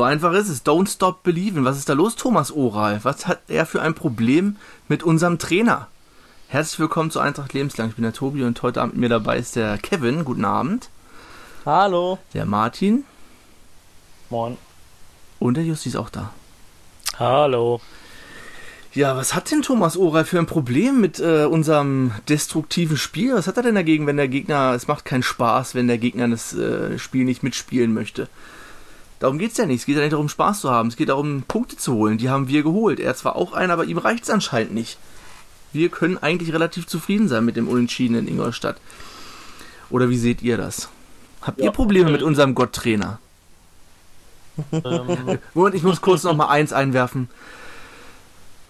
So einfach ist es. Don't stop believing. Was ist da los, Thomas Oral? Was hat er für ein Problem mit unserem Trainer? Herzlich willkommen zu Eintracht Lebenslang. Ich bin der Tobi und heute Abend mit mir dabei ist der Kevin. Guten Abend. Hallo. Der Martin. Moin. Und der Justi ist auch da. Hallo. Ja, was hat denn Thomas Oral für ein Problem mit äh, unserem destruktiven Spiel? Was hat er denn dagegen, wenn der Gegner, es macht keinen Spaß, wenn der Gegner das äh, Spiel nicht mitspielen möchte? Darum geht es ja nicht. Es geht ja nicht darum, Spaß zu haben. Es geht darum, Punkte zu holen. Die haben wir geholt. Er zwar auch einen, aber ihm reicht es anscheinend nicht. Wir können eigentlich relativ zufrieden sein mit dem Unentschieden in Ingolstadt. Oder wie seht ihr das? Habt ja, ihr Probleme okay. mit unserem Gotttrainer? Ähm. Moment, ich muss kurz noch mal eins einwerfen,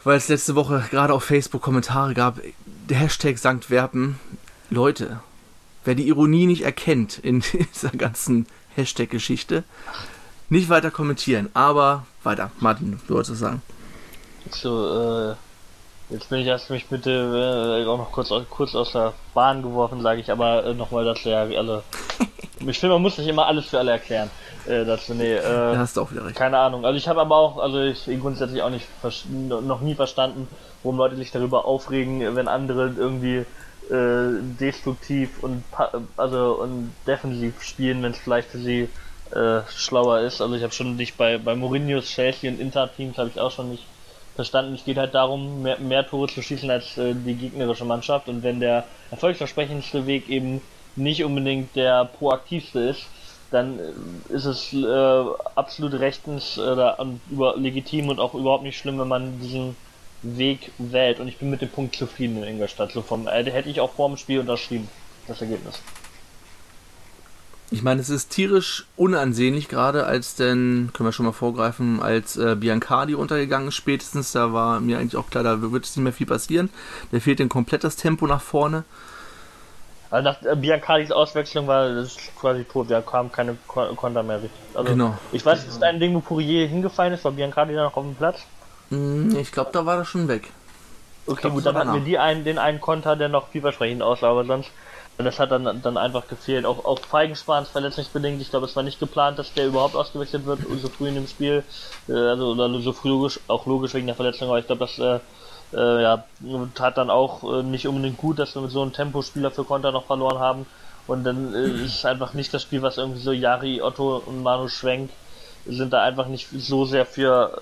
weil es letzte Woche gerade auf Facebook Kommentare gab. Der Hashtag Sankt Werpen. Leute, wer die Ironie nicht erkennt in dieser ganzen Hashtag-Geschichte, nicht weiter kommentieren, aber weiter. Martin, du wolltest sagen. So, äh, jetzt bin ich erst mich bitte äh, auch noch kurz, kurz aus der Bahn geworfen, sage ich, aber äh, nochmal, dass ja alle. ich finde, man muss nicht immer alles für alle erklären. Äh, dazu, nee, äh, da hast du auch wieder recht. Keine Ahnung. Also ich habe aber auch, also ich grundsätzlich auch nicht noch nie verstanden, warum Leute sich darüber aufregen, wenn andere irgendwie äh, destruktiv und also und defensiv spielen, wenn es vielleicht für sie äh, schlauer ist. Also ich habe schon nicht bei, bei Mourinho's Chelsea und Inter-Teams habe ich auch schon nicht verstanden. Es geht halt darum, mehr, mehr Tore zu schießen als äh, die gegnerische Mannschaft. Und wenn der erfolgsversprechendste Weg eben nicht unbedingt der proaktivste ist, dann äh, ist es äh, absolut rechtens äh, über, legitim und auch überhaupt nicht schlimm, wenn man diesen Weg wählt. Und ich bin mit dem Punkt zufrieden in Ingolstadt. So vom, hätte ich auch vor dem Spiel unterschrieben, das Ergebnis. Ich meine, es ist tierisch unansehnlich, gerade als denn, können wir schon mal vorgreifen, als äh, Biancardi untergegangen ist spätestens, da war mir eigentlich auch klar, da wird es nicht mehr viel passieren. Der fehlt denn komplett das Tempo nach vorne. Also nach äh, Biancardis Auswechslung war das quasi tot, da kam keine Konter mehr richtig. Also, genau. Ich weiß, ist ein Ding, wo Pourier hingefallen ist, war Biancardi dann noch auf dem Platz? Hm, ich glaube, da war er schon weg. Okay, glaub, gut, dann hatten wir die einen, den einen Konter, der noch vielversprechend aussah, aber sonst und das hat dann, dann einfach gefehlt. Auch, auch Feigenspahn verletzungsbedingt. Ich glaube, es war nicht geplant, dass der überhaupt ausgewechselt wird, so früh in dem Spiel. Äh, also, oder so früh logisch, auch logisch wegen der Verletzung. Aber ich glaube, das äh, äh, ja, tat dann auch äh, nicht unbedingt gut, dass wir mit so einem Tempospieler für Konter noch verloren haben. Und dann äh, ist es einfach nicht das Spiel, was irgendwie so Jari, Otto und Manu Schwenk sind da einfach nicht so sehr für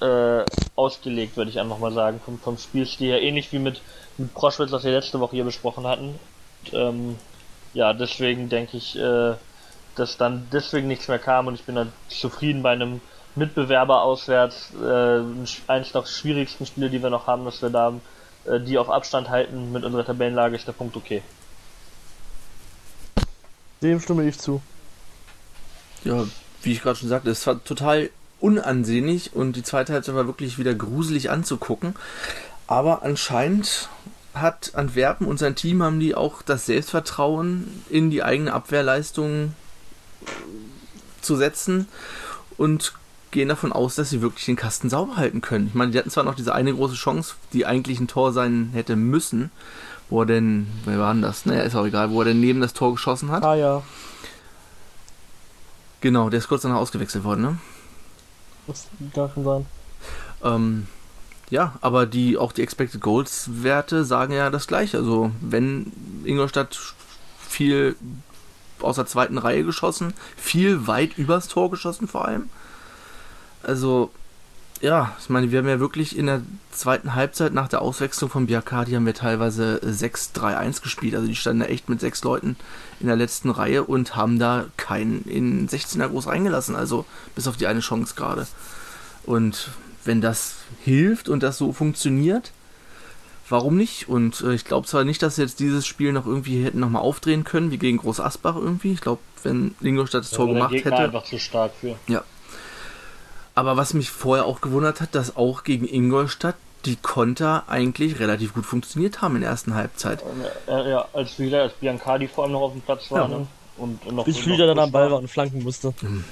äh, ausgelegt, würde ich einfach mal sagen, vom, vom Spielstil her. Ähnlich wie mit, mit Proschwitz, was wir letzte Woche hier besprochen hatten ähm, ja, deswegen denke ich, äh, dass dann deswegen nichts mehr kam und ich bin dann zufrieden bei einem Mitbewerber auswärts, äh, eines der schwierigsten Spiele, die wir noch haben, dass wir da äh, die auf Abstand halten mit unserer Tabellenlage, ist der Punkt okay. Dem stimme ich zu. Ja, wie ich gerade schon sagte, es war total unansehnlich und die zweite Halbzeit war wirklich wieder gruselig anzugucken. Aber anscheinend hat Antwerpen und sein Team haben die auch das Selbstvertrauen in die eigene Abwehrleistung zu setzen und gehen davon aus, dass sie wirklich den Kasten sauber halten können. Ich meine, die hatten zwar noch diese eine große Chance, die eigentlich ein Tor sein hätte müssen, wo er denn, wer war denn das? Naja, ist auch egal, wo er denn neben das Tor geschossen hat. Ah ja. Genau, der ist kurz danach ausgewechselt worden, ne? Das darf schon sein. Ähm, ja, aber die auch die Expected Goals Werte sagen ja das gleiche. Also wenn Ingolstadt viel aus der zweiten Reihe geschossen, viel weit übers Tor geschossen vor allem. Also ja, ich meine, wir haben ja wirklich in der zweiten Halbzeit nach der Auswechslung von Biacardi haben wir teilweise 6-3-1 gespielt. Also die standen da echt mit sechs Leuten in der letzten Reihe und haben da keinen in 16er groß reingelassen. Also bis auf die eine Chance gerade. Und wenn das hilft und das so funktioniert, warum nicht? Und äh, ich glaube zwar nicht, dass sie jetzt dieses Spiel noch irgendwie hätten nochmal aufdrehen können, wie gegen Groß Asbach irgendwie. Ich glaube, wenn Ingolstadt das ja, Tor gemacht hätte. einfach zu stark für. Ja. Aber was mich vorher auch gewundert hat, dass auch gegen Ingolstadt die Konter eigentlich relativ gut funktioniert haben in der ersten Halbzeit. Ja, ja als wieder, als Biancardi vor allem noch auf dem Platz war. Ja. Ne? Und, und noch, Bis Flüder dann am Ball war und flanken musste. Mhm.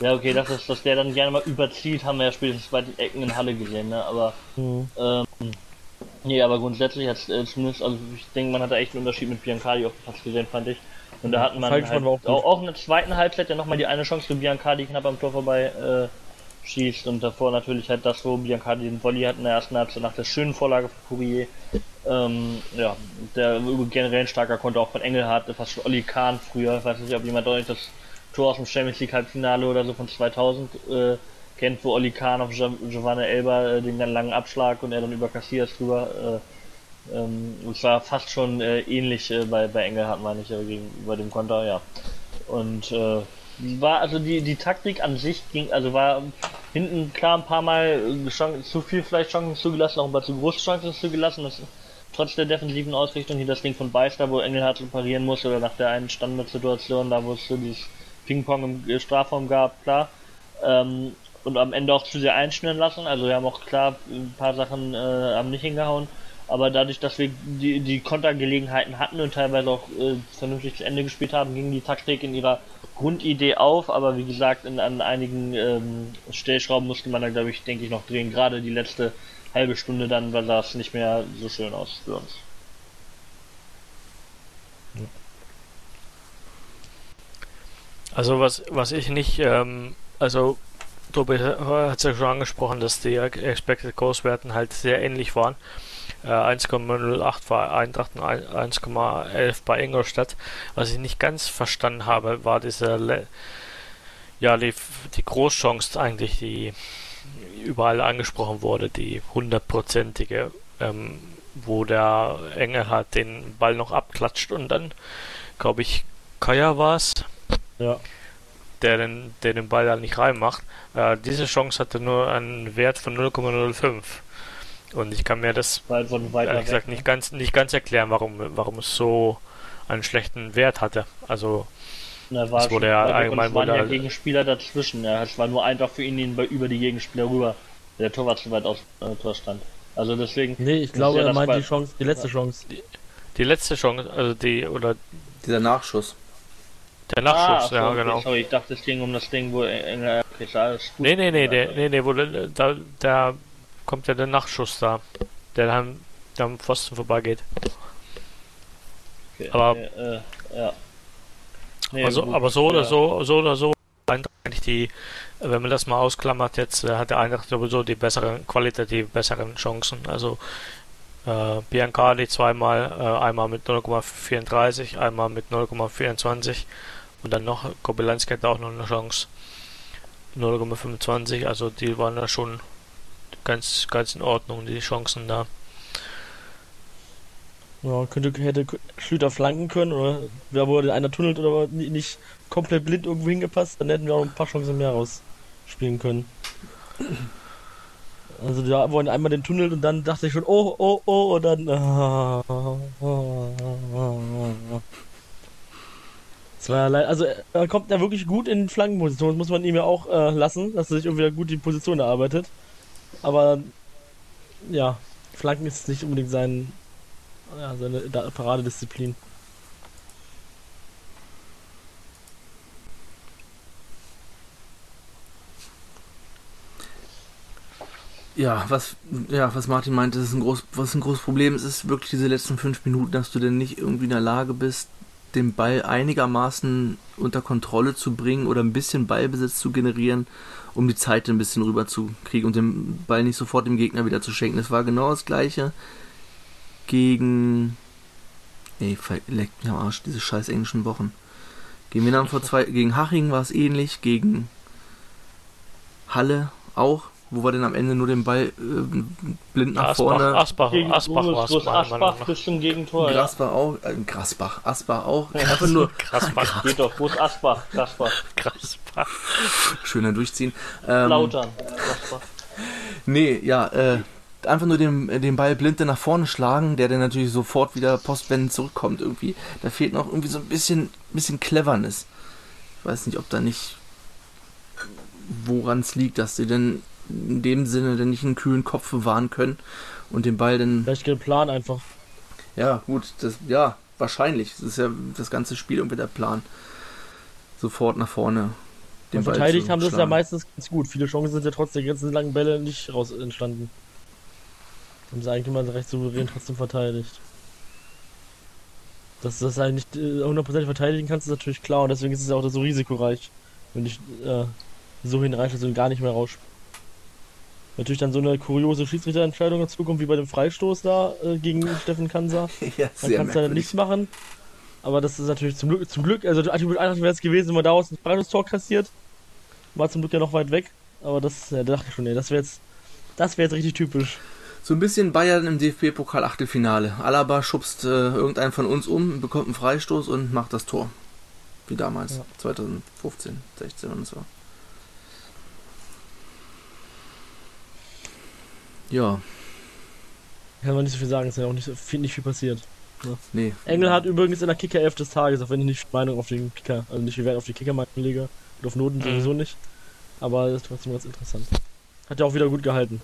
Ja, okay, dass, es, dass der dann gerne mal überzieht, haben wir ja spätestens bei den Ecken in Halle gesehen, ne? Aber, mhm. ähm, nee, aber grundsätzlich hat äh, zumindest, also ich denke, man hat da echt einen Unterschied mit Biancardi auf dem Platz gesehen, fand ich. Und da hatten man halt auch, auch, in der zweiten Halbzeit ja nochmal die eine Chance für Biancardi knapp am Tor vorbei äh, schießt und davor natürlich halt das, wo Biancardi den Volley hat in der ersten Halbzeit nach der schönen Vorlage von Courier. Ähm, ja, der generell ein starker Konter auch von Engelhardt, fast schon Olli Kahn früher, ich weiß nicht, ob jemand deutlich das Tor aus dem Champions League Halbfinale oder so von 2000 äh, kennt, wo Olli Kahn auf Giovanni Elba äh, den dann langen Abschlag und er dann über Casillas drüber äh, ähm, es war fast schon äh, ähnlich äh, bei, bei Engelhardt, meine ich, äh, gegenüber dem Konter, ja. Und äh, war also die, die Taktik an sich ging, also war hinten klar ein paar Mal Chancen, zu viel vielleicht Chancen zugelassen, auch ein paar zu große Chancen zugelassen. Das, trotz der defensiven Ausrichtung hier das Ding von Beister, wo Engelhardt parieren muss oder nach der einen Standardsituation, da wo es so dieses Ping-Pong im Strafraum gab, klar. Ähm, und am Ende auch zu sehr einschnüren lassen. Also wir haben auch klar ein paar Sachen äh, haben nicht hingehauen. Aber dadurch, dass wir die, die Kontergelegenheiten hatten und teilweise auch äh, vernünftig zu Ende gespielt haben, ging die Taktik in ihrer Grundidee auf, aber wie gesagt, in, an einigen ähm, Stellschrauben musste man da, glaube ich, denke ich, noch drehen. Gerade die letzte halbe Stunde dann war das nicht mehr so schön aus für uns. Also was, was ich nicht, ähm, also Tobi hat es ja schon angesprochen, dass die Expected Goals Werten halt sehr ähnlich waren. Äh, 1,08 bei Eintracht und 1,11 bei Ingolstadt. Was ich nicht ganz verstanden habe, war diese, Le ja, die, die Großchance eigentlich, die überall angesprochen wurde, die hundertprozentige, ähm, wo der Engel hat den Ball noch abklatscht und dann, glaube ich, Kaya war es. Ja. Der den, der den Ball da nicht reinmacht. Äh, diese Chance hatte nur einen Wert von 0,05. Und ich kann mir das ehrlich gesagt nicht ganz nicht ganz erklären, warum warum es so einen schlechten Wert hatte. Also Na, war es wurde ja allgemein waren ja Gegenspieler dazwischen. Ja, es war nur einfach für ihn über die Gegenspieler rüber. Der Torwart zu weit aus äh, Tor stand. Also deswegen. Nee, ich glaube, er meint die Chance, die letzte Chance. Die, die, letzte Chance, also die oder dieser Nachschuss. Der Nachschuss, ah, ja, okay, genau. Sorry, ich dachte, es ging um das Ding, wo Engel. Okay, alles gut. Nee, nee, nee, der, nee, nee, wo da, da kommt ja der Nachschuss da, der dann, am Pfosten vorbeigeht. Okay, aber, äh, ja. Nee, also, aber so oder so, so oder so, eigentlich die, wenn man das mal ausklammert, jetzt äh, hat der Eintracht sowieso die besseren, qualitativ besseren Chancen. Also äh, Biancardi zweimal, äh, einmal mit 0,34, einmal mit 0,24 und dann noch Kobylanski hat auch noch eine Chance. 0,25, also die waren da schon ganz, ganz in Ordnung, die Chancen da. Ja, könnte, hätte Schlüter flanken können oder wer wurde einer tunnelt oder nicht komplett blind irgendwo hingepasst, dann hätten wir auch ein paar Chancen mehr rausspielen können. Also da wollen einmal den Tunnel und dann dachte ich schon, oh, oh, oh, und dann. Ah, ah, ah, also er kommt ja wirklich gut in Flankenposition, das muss man ihm ja auch äh, lassen, dass er sich irgendwie gut die Position erarbeitet. Aber ja, Flanken ist nicht unbedingt sein, ja, seine Paradedisziplin. Ja, was, ja, was Martin meinte, ist ein groß, was ein großes Problem ist, ist wirklich diese letzten fünf Minuten, dass du denn nicht irgendwie in der Lage bist, den Ball einigermaßen unter Kontrolle zu bringen oder ein bisschen Ballbesitz zu generieren, um die Zeit ein bisschen rüber zu kriegen und den Ball nicht sofort dem Gegner wieder zu schenken. Das war genau das gleiche gegen. Ey, leckt mich am Arsch, diese scheiß englischen Wochen. Gegen wen vor zwei. Gegen Haching war es ähnlich, gegen Halle auch wo wir denn am Ende nur den Ball äh, blind nach Asbach, vorne. Asbach, Gegen Asbach, Asbach, Asbach, Asbach bis zum Gegentor. Grasbach auch, äh, Grasbach, Asbach auch. Ja, Einfach nur Grasbach. Geht doch, wo ist Asbach? Grasbach. Grasbach. Schöner durchziehen. Ähm, Lautern. Grasbach. Nee, ja, äh, einfach nur den, den Ball blind nach vorne schlagen, der dann natürlich sofort wieder postwendend zurückkommt irgendwie. Da fehlt noch irgendwie so ein bisschen, bisschen Cleverness. Ich weiß nicht, ob da nicht woran es liegt, dass sie denn in dem Sinne denn nicht einen kühlen Kopf bewahren können und den Ball dann. Vielleicht den Plan einfach. Ja, gut, das, ja, wahrscheinlich. Das ist ja das ganze Spiel irgendwie der Plan. Sofort nach vorne. Den Ball verteidigt haben es ja meistens ganz gut. Viele Chancen sind ja trotz der ganzen langen Bälle nicht raus entstanden. Haben sie eigentlich immer recht souverän trotzdem verteidigt. Dass du das halt nicht äh, hundertprozentig verteidigen kannst, ist natürlich klar und deswegen ist es auch so risikoreich, wenn dich äh, so hinreißt und gar nicht mehr rausspielst. Natürlich dann so eine kuriose Schiedsrichterentscheidung dazu kommt, wie bei dem Freistoß da äh, gegen Steffen Kansa. ja, Dann kannst du da nichts machen. Aber das ist natürlich zum Glück, zum Glück, also Attribut Eintracht wäre es gewesen, wenn man daraus ein Freistoßtor kassiert. War zum Glück ja noch weit weg. Aber das, ja, da dachte ich schon, ey, das wäre jetzt, das wäre jetzt richtig typisch. So ein bisschen Bayern im DFB-Pokal Achtelfinale. Alaba schubst äh, irgendeinen von uns um, bekommt einen Freistoß und macht das Tor. Wie damals, ja. 2015, 16 und so. Ja. Kann man nicht so viel sagen, es ist ja auch nicht, viel, nicht viel passiert. Ne? Nee. Engel hat übrigens in der Kicker 11 des Tages, auch wenn ich nicht Meinung auf den Kicker, also nicht Wert auf die Kickermarken lege und auf Noten mhm. sowieso nicht. Aber das ist trotzdem ganz interessant. Hat er auch wieder gut gehalten.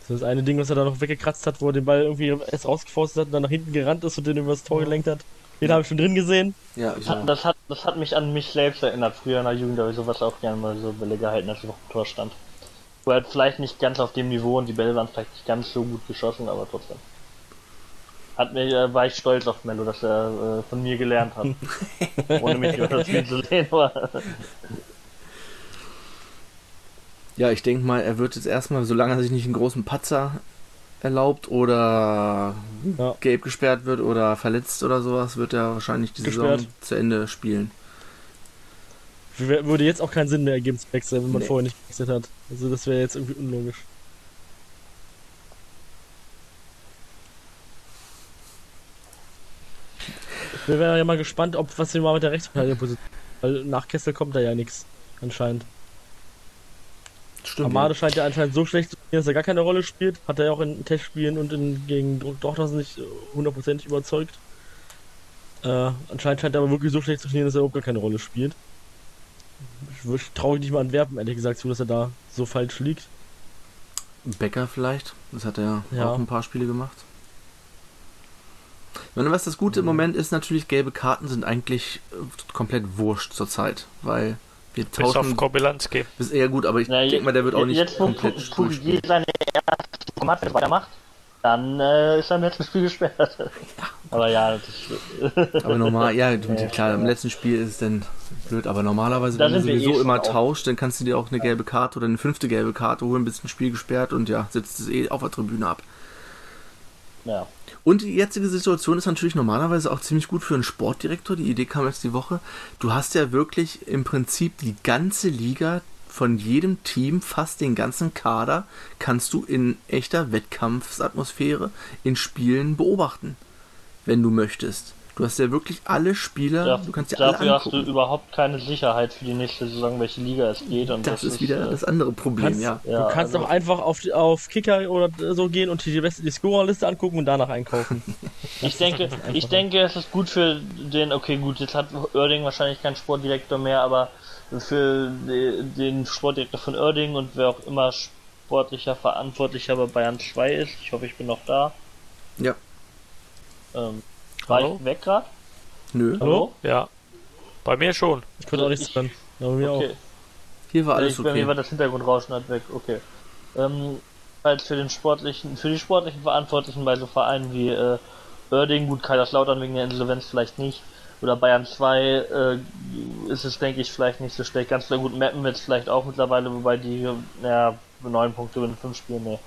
Das ist das eine Ding, was er da noch weggekratzt hat, wo er den Ball irgendwie erst rausgefaustet hat und dann nach hinten gerannt ist und den übers Tor gelenkt hat. Den habe ich schon drin gesehen. Ja, ich das, das, hat, das hat mich an mich selbst erinnert. Früher in der Jugend habe ich sowas auch gerne mal so Bälle gehalten, als ich auf dem Tor stand. War halt vielleicht nicht ganz auf dem Niveau und die Bälle waren vielleicht nicht ganz so gut geschossen, aber trotzdem. Hat mir, äh, war ich stolz auf Mello, dass er äh, von mir gelernt hat. Ohne mich über das Spiel zu sehen. ja, ich denke mal, er wird jetzt erstmal, solange er sich nicht einen großen Patzer erlaubt oder ja. gelb gesperrt wird oder verletzt oder sowas, wird er wahrscheinlich die gesperrt. Saison zu Ende spielen. Würde jetzt auch keinen Sinn mehr ergeben zu wechseln, wenn man nee. vorher nicht gewechselt hat. Also das wäre jetzt irgendwie unlogisch. Wir wären ja mal gespannt, ob was wir mal mit der Rechtsverteidigerposition. Weil nach Kessel kommt da ja nichts, anscheinend. Stimmt. Amade scheint ja anscheinend so schlecht zu spielen, dass er gar keine Rolle spielt. Hat er ja auch in Testspielen und in, gegen Dortmund nicht hundertprozentig überzeugt. Äh, anscheinend scheint er aber wirklich so schlecht zu spielen, dass er überhaupt gar keine Rolle spielt. Ich traue nicht mal an Werben, ehrlich gesagt, zu, dass er da so falsch liegt. Becker vielleicht, das hat er ja. auch ein paar Spiele gemacht. Wenn was das Gute im mhm. Moment ist, natürlich gelbe Karten sind eigentlich äh, komplett wurscht zurzeit, weil wir tauschen. Bis auf Kobylanski. Ist eher gut, aber ich denke mal, der wird auch nicht jetzt, komplett wo Pugi seine erste Kommando weitermacht, dann äh, ist er im letzten Spiel gesperrt. Aber ja, das Aber normal, ja, klar, im letzten Spiel ist es dann blöd, aber normalerweise, da wenn du sowieso eh immer tauscht, dann kannst du dir auch eine gelbe Karte oder eine fünfte gelbe Karte holen, bist ein Spiel gesperrt und ja, sitzt es eh auf der Tribüne ab. Ja. Und die jetzige Situation ist natürlich normalerweise auch ziemlich gut für einen Sportdirektor. Die Idee kam jetzt die Woche. Du hast ja wirklich im Prinzip die ganze Liga von jedem Team, fast den ganzen Kader, kannst du in echter Wettkampfsatmosphäre in Spielen beobachten, wenn du möchtest. Du hast ja wirklich alle Spieler, ja, du kannst ja Dafür alle hast du überhaupt keine Sicherheit für die nächste Saison, welche Liga es geht. Und das, das ist wieder äh, das andere Problem, kannst, ja. ja. Du kannst also, doch einfach auf, auf Kicker oder so gehen und die, die Scorerliste angucken und danach einkaufen. ich denke, ich denke, es ist gut für den, okay gut, jetzt hat Oerding wahrscheinlich keinen Sportdirektor mehr, aber für den Sportdirektor von Oerding und wer auch immer sportlicher Verantwortlicher bei Bayern 2 ist, ich hoffe, ich bin noch da. Ja. Ähm, war Hallo? ich weg gerade? Nö. Hallo? Ja. Bei mir schon. Ich konnte auch nichts dran. Ja, bei mir okay. auch. Hier war alles okay. Bei mir war das Hintergrundrauschen halt weg, okay. Ähm, halt für den sportlichen, für die sportlichen Verantwortlichen bei so Vereinen wie äh, Oerding, gut, Kaiserslautern wegen der Insolvenz vielleicht nicht, oder Bayern 2 äh, ist es, denke ich, vielleicht nicht so schlecht. Ganz gut, Mappen es vielleicht auch mittlerweile, wobei die, naja, neun Punkte in fünf Spielen, ne.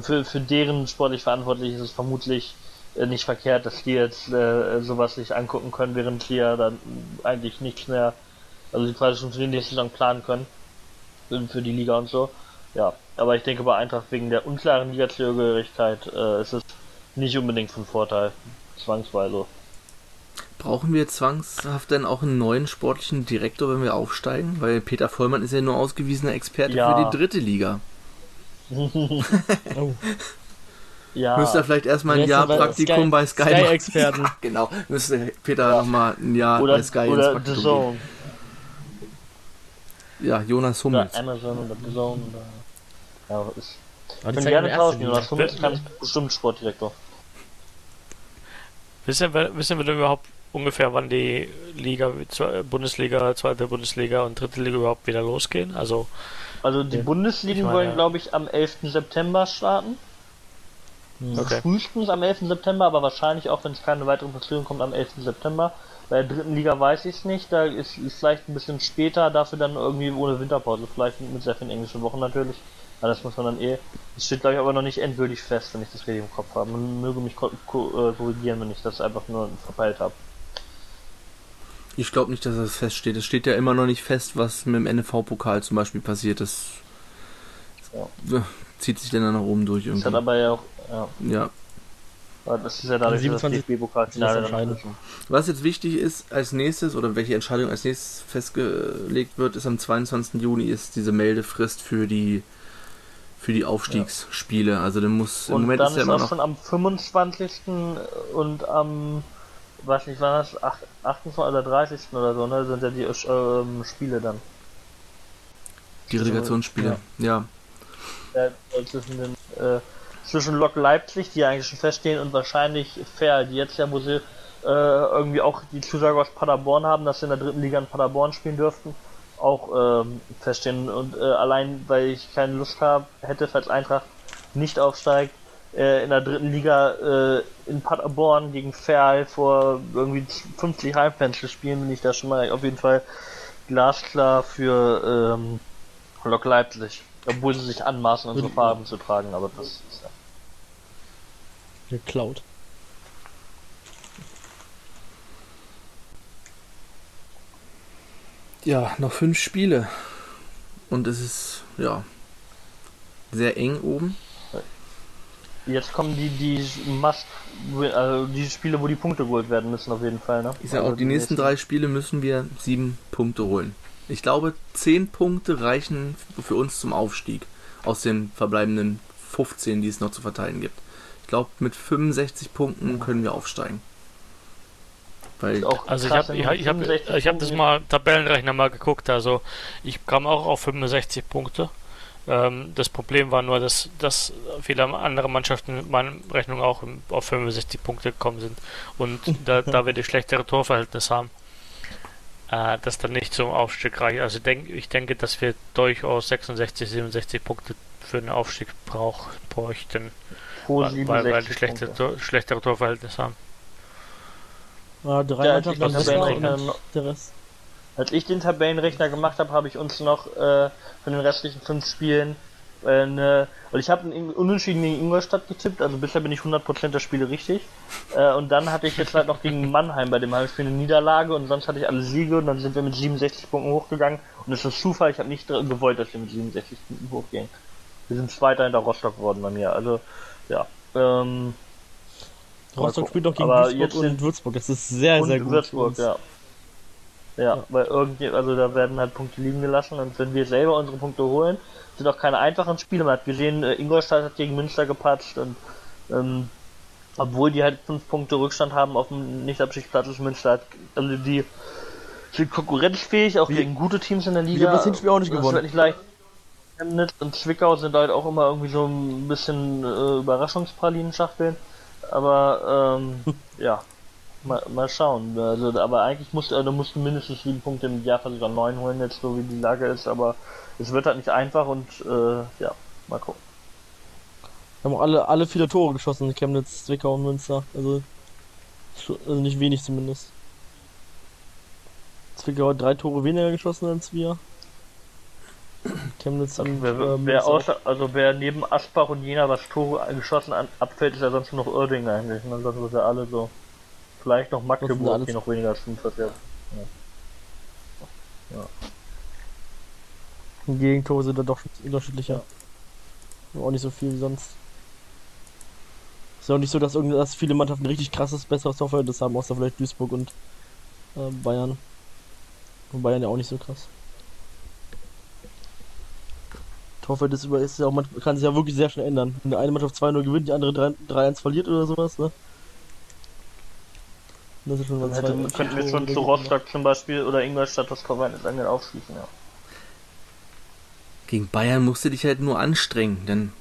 Für, für deren sportlich verantwortlich ist es vermutlich äh, nicht verkehrt, dass die jetzt äh, sowas sich angucken können, während die ja dann eigentlich nichts mehr, also die quasi schon für die nächste Saison planen können. Für die Liga und so. Ja, aber ich denke bei Eintracht wegen der unklaren Liga-Zugehörigkeit äh, ist es nicht unbedingt von Vorteil. Zwangsweise. Brauchen wir zwangshaft dann auch einen neuen sportlichen Direktor, wenn wir aufsteigen? Weil Peter Vollmann ist ja nur ausgewiesener Experte ja. für die dritte Liga. oh. Ja. Müsste er vielleicht erstmal ein Jahr Praktikum Sky, bei Sky, Sky Experten. Ja, genau. Müsste Peter ja. nochmal ein Jahr oder, bei Sky oder ins Praktikum Zone. Ja, Jonas Hummels. Oder Amazon oder The Zone. Oder, ja, ist. Ich bin gerne tauschen. Jonas Hummels kann bestimmt Sportdirektor. Wissen wir, wissen wir denn überhaupt ungefähr, wann die Liga, Bundesliga, zweite Bundesliga und dritte Liga überhaupt wieder losgehen? Also, also die ja. Bundesligen wollen, glaube ich, am 11. September starten. Okay. Frühestens am 11. September, aber wahrscheinlich auch, wenn es keine weiteren Verzögerungen kommt, am 11. September. Bei der dritten Liga weiß ich es nicht, da ist, ist vielleicht ein bisschen später, dafür dann irgendwie ohne Winterpause, vielleicht mit sehr vielen englischen Wochen natürlich. Ja, das muss man dann eh. Das steht, glaube ich, aber noch nicht endgültig fest, wenn ich das richtig im Kopf habe. Man möge mich äh, korrigieren, wenn ich das einfach nur verpeilt habe. Ich glaube nicht, dass das feststeht. Es steht ja immer noch nicht fest, was mit dem NFV-Pokal zum Beispiel passiert. Das ja. zieht sich dann nach oben durch. Irgendwie. Das hat aber ja auch. Ja. ja. Das ist ja dadurch, 27 das DFB-Pokalfinale Was jetzt wichtig ist als nächstes oder welche Entscheidung als nächstes festgelegt wird, ist am 22. Juni ist diese Meldefrist für die für die Aufstiegsspiele. Also dann muss und im Moment dann ist ja immer noch schon am 25. und am weiß nicht wann das 28. oder 30. oder so, ne, sind ja die ähm, Spiele dann. Die Relegationsspiele, ja. ja. ja zwischen den äh, zwischen Lok Leipzig, die eigentlich schon feststehen, und wahrscheinlich Fair, die jetzt ja, wo sie äh, irgendwie auch die Zusage aus Paderborn haben, dass sie in der dritten Liga in Paderborn spielen dürften, auch ähm, feststehen. Und äh, allein, weil ich keine Lust habe, hätte, falls Eintracht nicht aufsteigt, äh, in der dritten Liga äh, in Paderborn gegen Ferl vor irgendwie 50 Heimfans zu spielen, bin ich da schon mal auf jeden Fall glasklar für ähm, Lok Leipzig. Obwohl sie sich anmaßen, unsere Farben zu tragen, aber das ja. Geklaut. Ja, noch fünf Spiele. Und es ist, ja, sehr eng oben. Jetzt kommen die, die Must, also die Spiele, wo die Punkte geholt werden müssen, auf jeden Fall, ne? Ich sag also auch, die, die nächsten, nächsten drei Spiele müssen wir sieben Punkte holen. Ich glaube, 10 Punkte reichen für uns zum Aufstieg aus den verbleibenden 15, die es noch zu verteilen gibt. Ich glaube, mit 65 Punkten können wir aufsteigen. Weil also ich habe ich ich hab, ich hab das mal Tabellenrechner mal geguckt, also ich kam auch auf 65 Punkte. Ähm, das Problem war nur, dass, dass viele andere Mannschaften mit meiner Rechnung auch auf 65 Punkte gekommen sind und da, da wir die schlechtere Torverhältnis haben äh, das dann nicht zum Aufstieg reicht. Also denk, ich denke, dass wir durchaus 66, 67 Punkte für einen Aufstieg brauch, bräuchten, weil, weil wir schlechte, Tor, schlechtere Torverhältnis haben. Ja, drei ja, als, ich noch, der Rest. als ich den Tabellenrechner gemacht habe, habe ich uns noch äh, von den restlichen fünf Spielen äh, ne, weil ich habe einen Unentschieden gegen Ingolstadt getippt, also bisher bin ich 100% der Spiele richtig. Äh, und dann hatte ich jetzt halt noch gegen Mannheim bei dem Heimspiel eine Niederlage und sonst hatte ich alle Siege und dann sind wir mit 67 Punkten hochgegangen. Und es ist Zufall, ich habe nicht gewollt, dass wir mit 67 Punkten hochgehen. Wir sind Zweiter hinter Rostock geworden bei mir, also ja. Ähm, Rostock spielt doch gegen Duisburg und Würzburg, das ist sehr, sehr gut. Würzburg, ja. ja. Ja, weil irgendwie, also da werden halt Punkte liegen gelassen und wenn wir selber unsere Punkte holen, sind auch keine einfachen Spiele. Man hat gesehen, äh, Ingolstadt hat gegen Münster gepatscht und ähm, obwohl die halt fünf Punkte Rückstand haben auf dem Nicht-Abstiegsplatz ist Münster hat, also die sind konkurrenzfähig, auch Wie? gegen gute Teams in der Liga. Die haben das Hinspiel auch nicht gewonnen. Das nicht leicht. Chemnitz und Zwickau sind halt auch immer irgendwie so ein bisschen äh, Überraschungspralinen-Schachteln. Aber ähm, ja, mal, mal schauen. Also, aber eigentlich musst musst du mindestens sieben Punkte im Jahr an neun holen, jetzt so wie die Lage ist, aber es wird halt nicht einfach und äh, ja, mal gucken. Wir haben auch alle, alle viele Tore geschossen, Chemnitz, Zwickau und Münster. Also, also nicht wenig zumindest. Zwickau hat drei Tore weniger geschossen als wir. Chemnitz und wer, ähm, wer außer, also wer neben Asbach und Jena was Tore geschossen an, abfällt, ist ja sonst nur noch Oerding eigentlich. Ne? Sonst ist ja alle so. Vielleicht noch Magdeburg, die noch weniger 5 hat. Ja. ja. Gegentore sind da doch unterschiedlicher. Ja. Auch nicht so viel wie sonst. Ist ja auch nicht so, dass, dass viele Mannschaften richtig krasses, besseres Torverhältnis haben, außer vielleicht Duisburg und äh, Bayern. Und Bayern ja auch nicht so krass. Torverhältnis über ist ja auch, man kann sich ja wirklich sehr schnell ändern. Wenn der eine Mannschaft 2-0 gewinnt, die andere 3-1 verliert oder sowas, ne? Das ist schon zwei, hätte, könnten wir schon zu Rostock zum Beispiel oder Ingolstadt das dann aufschließen, ja. Gegen Bayern musst du dich halt nur anstrengen, dann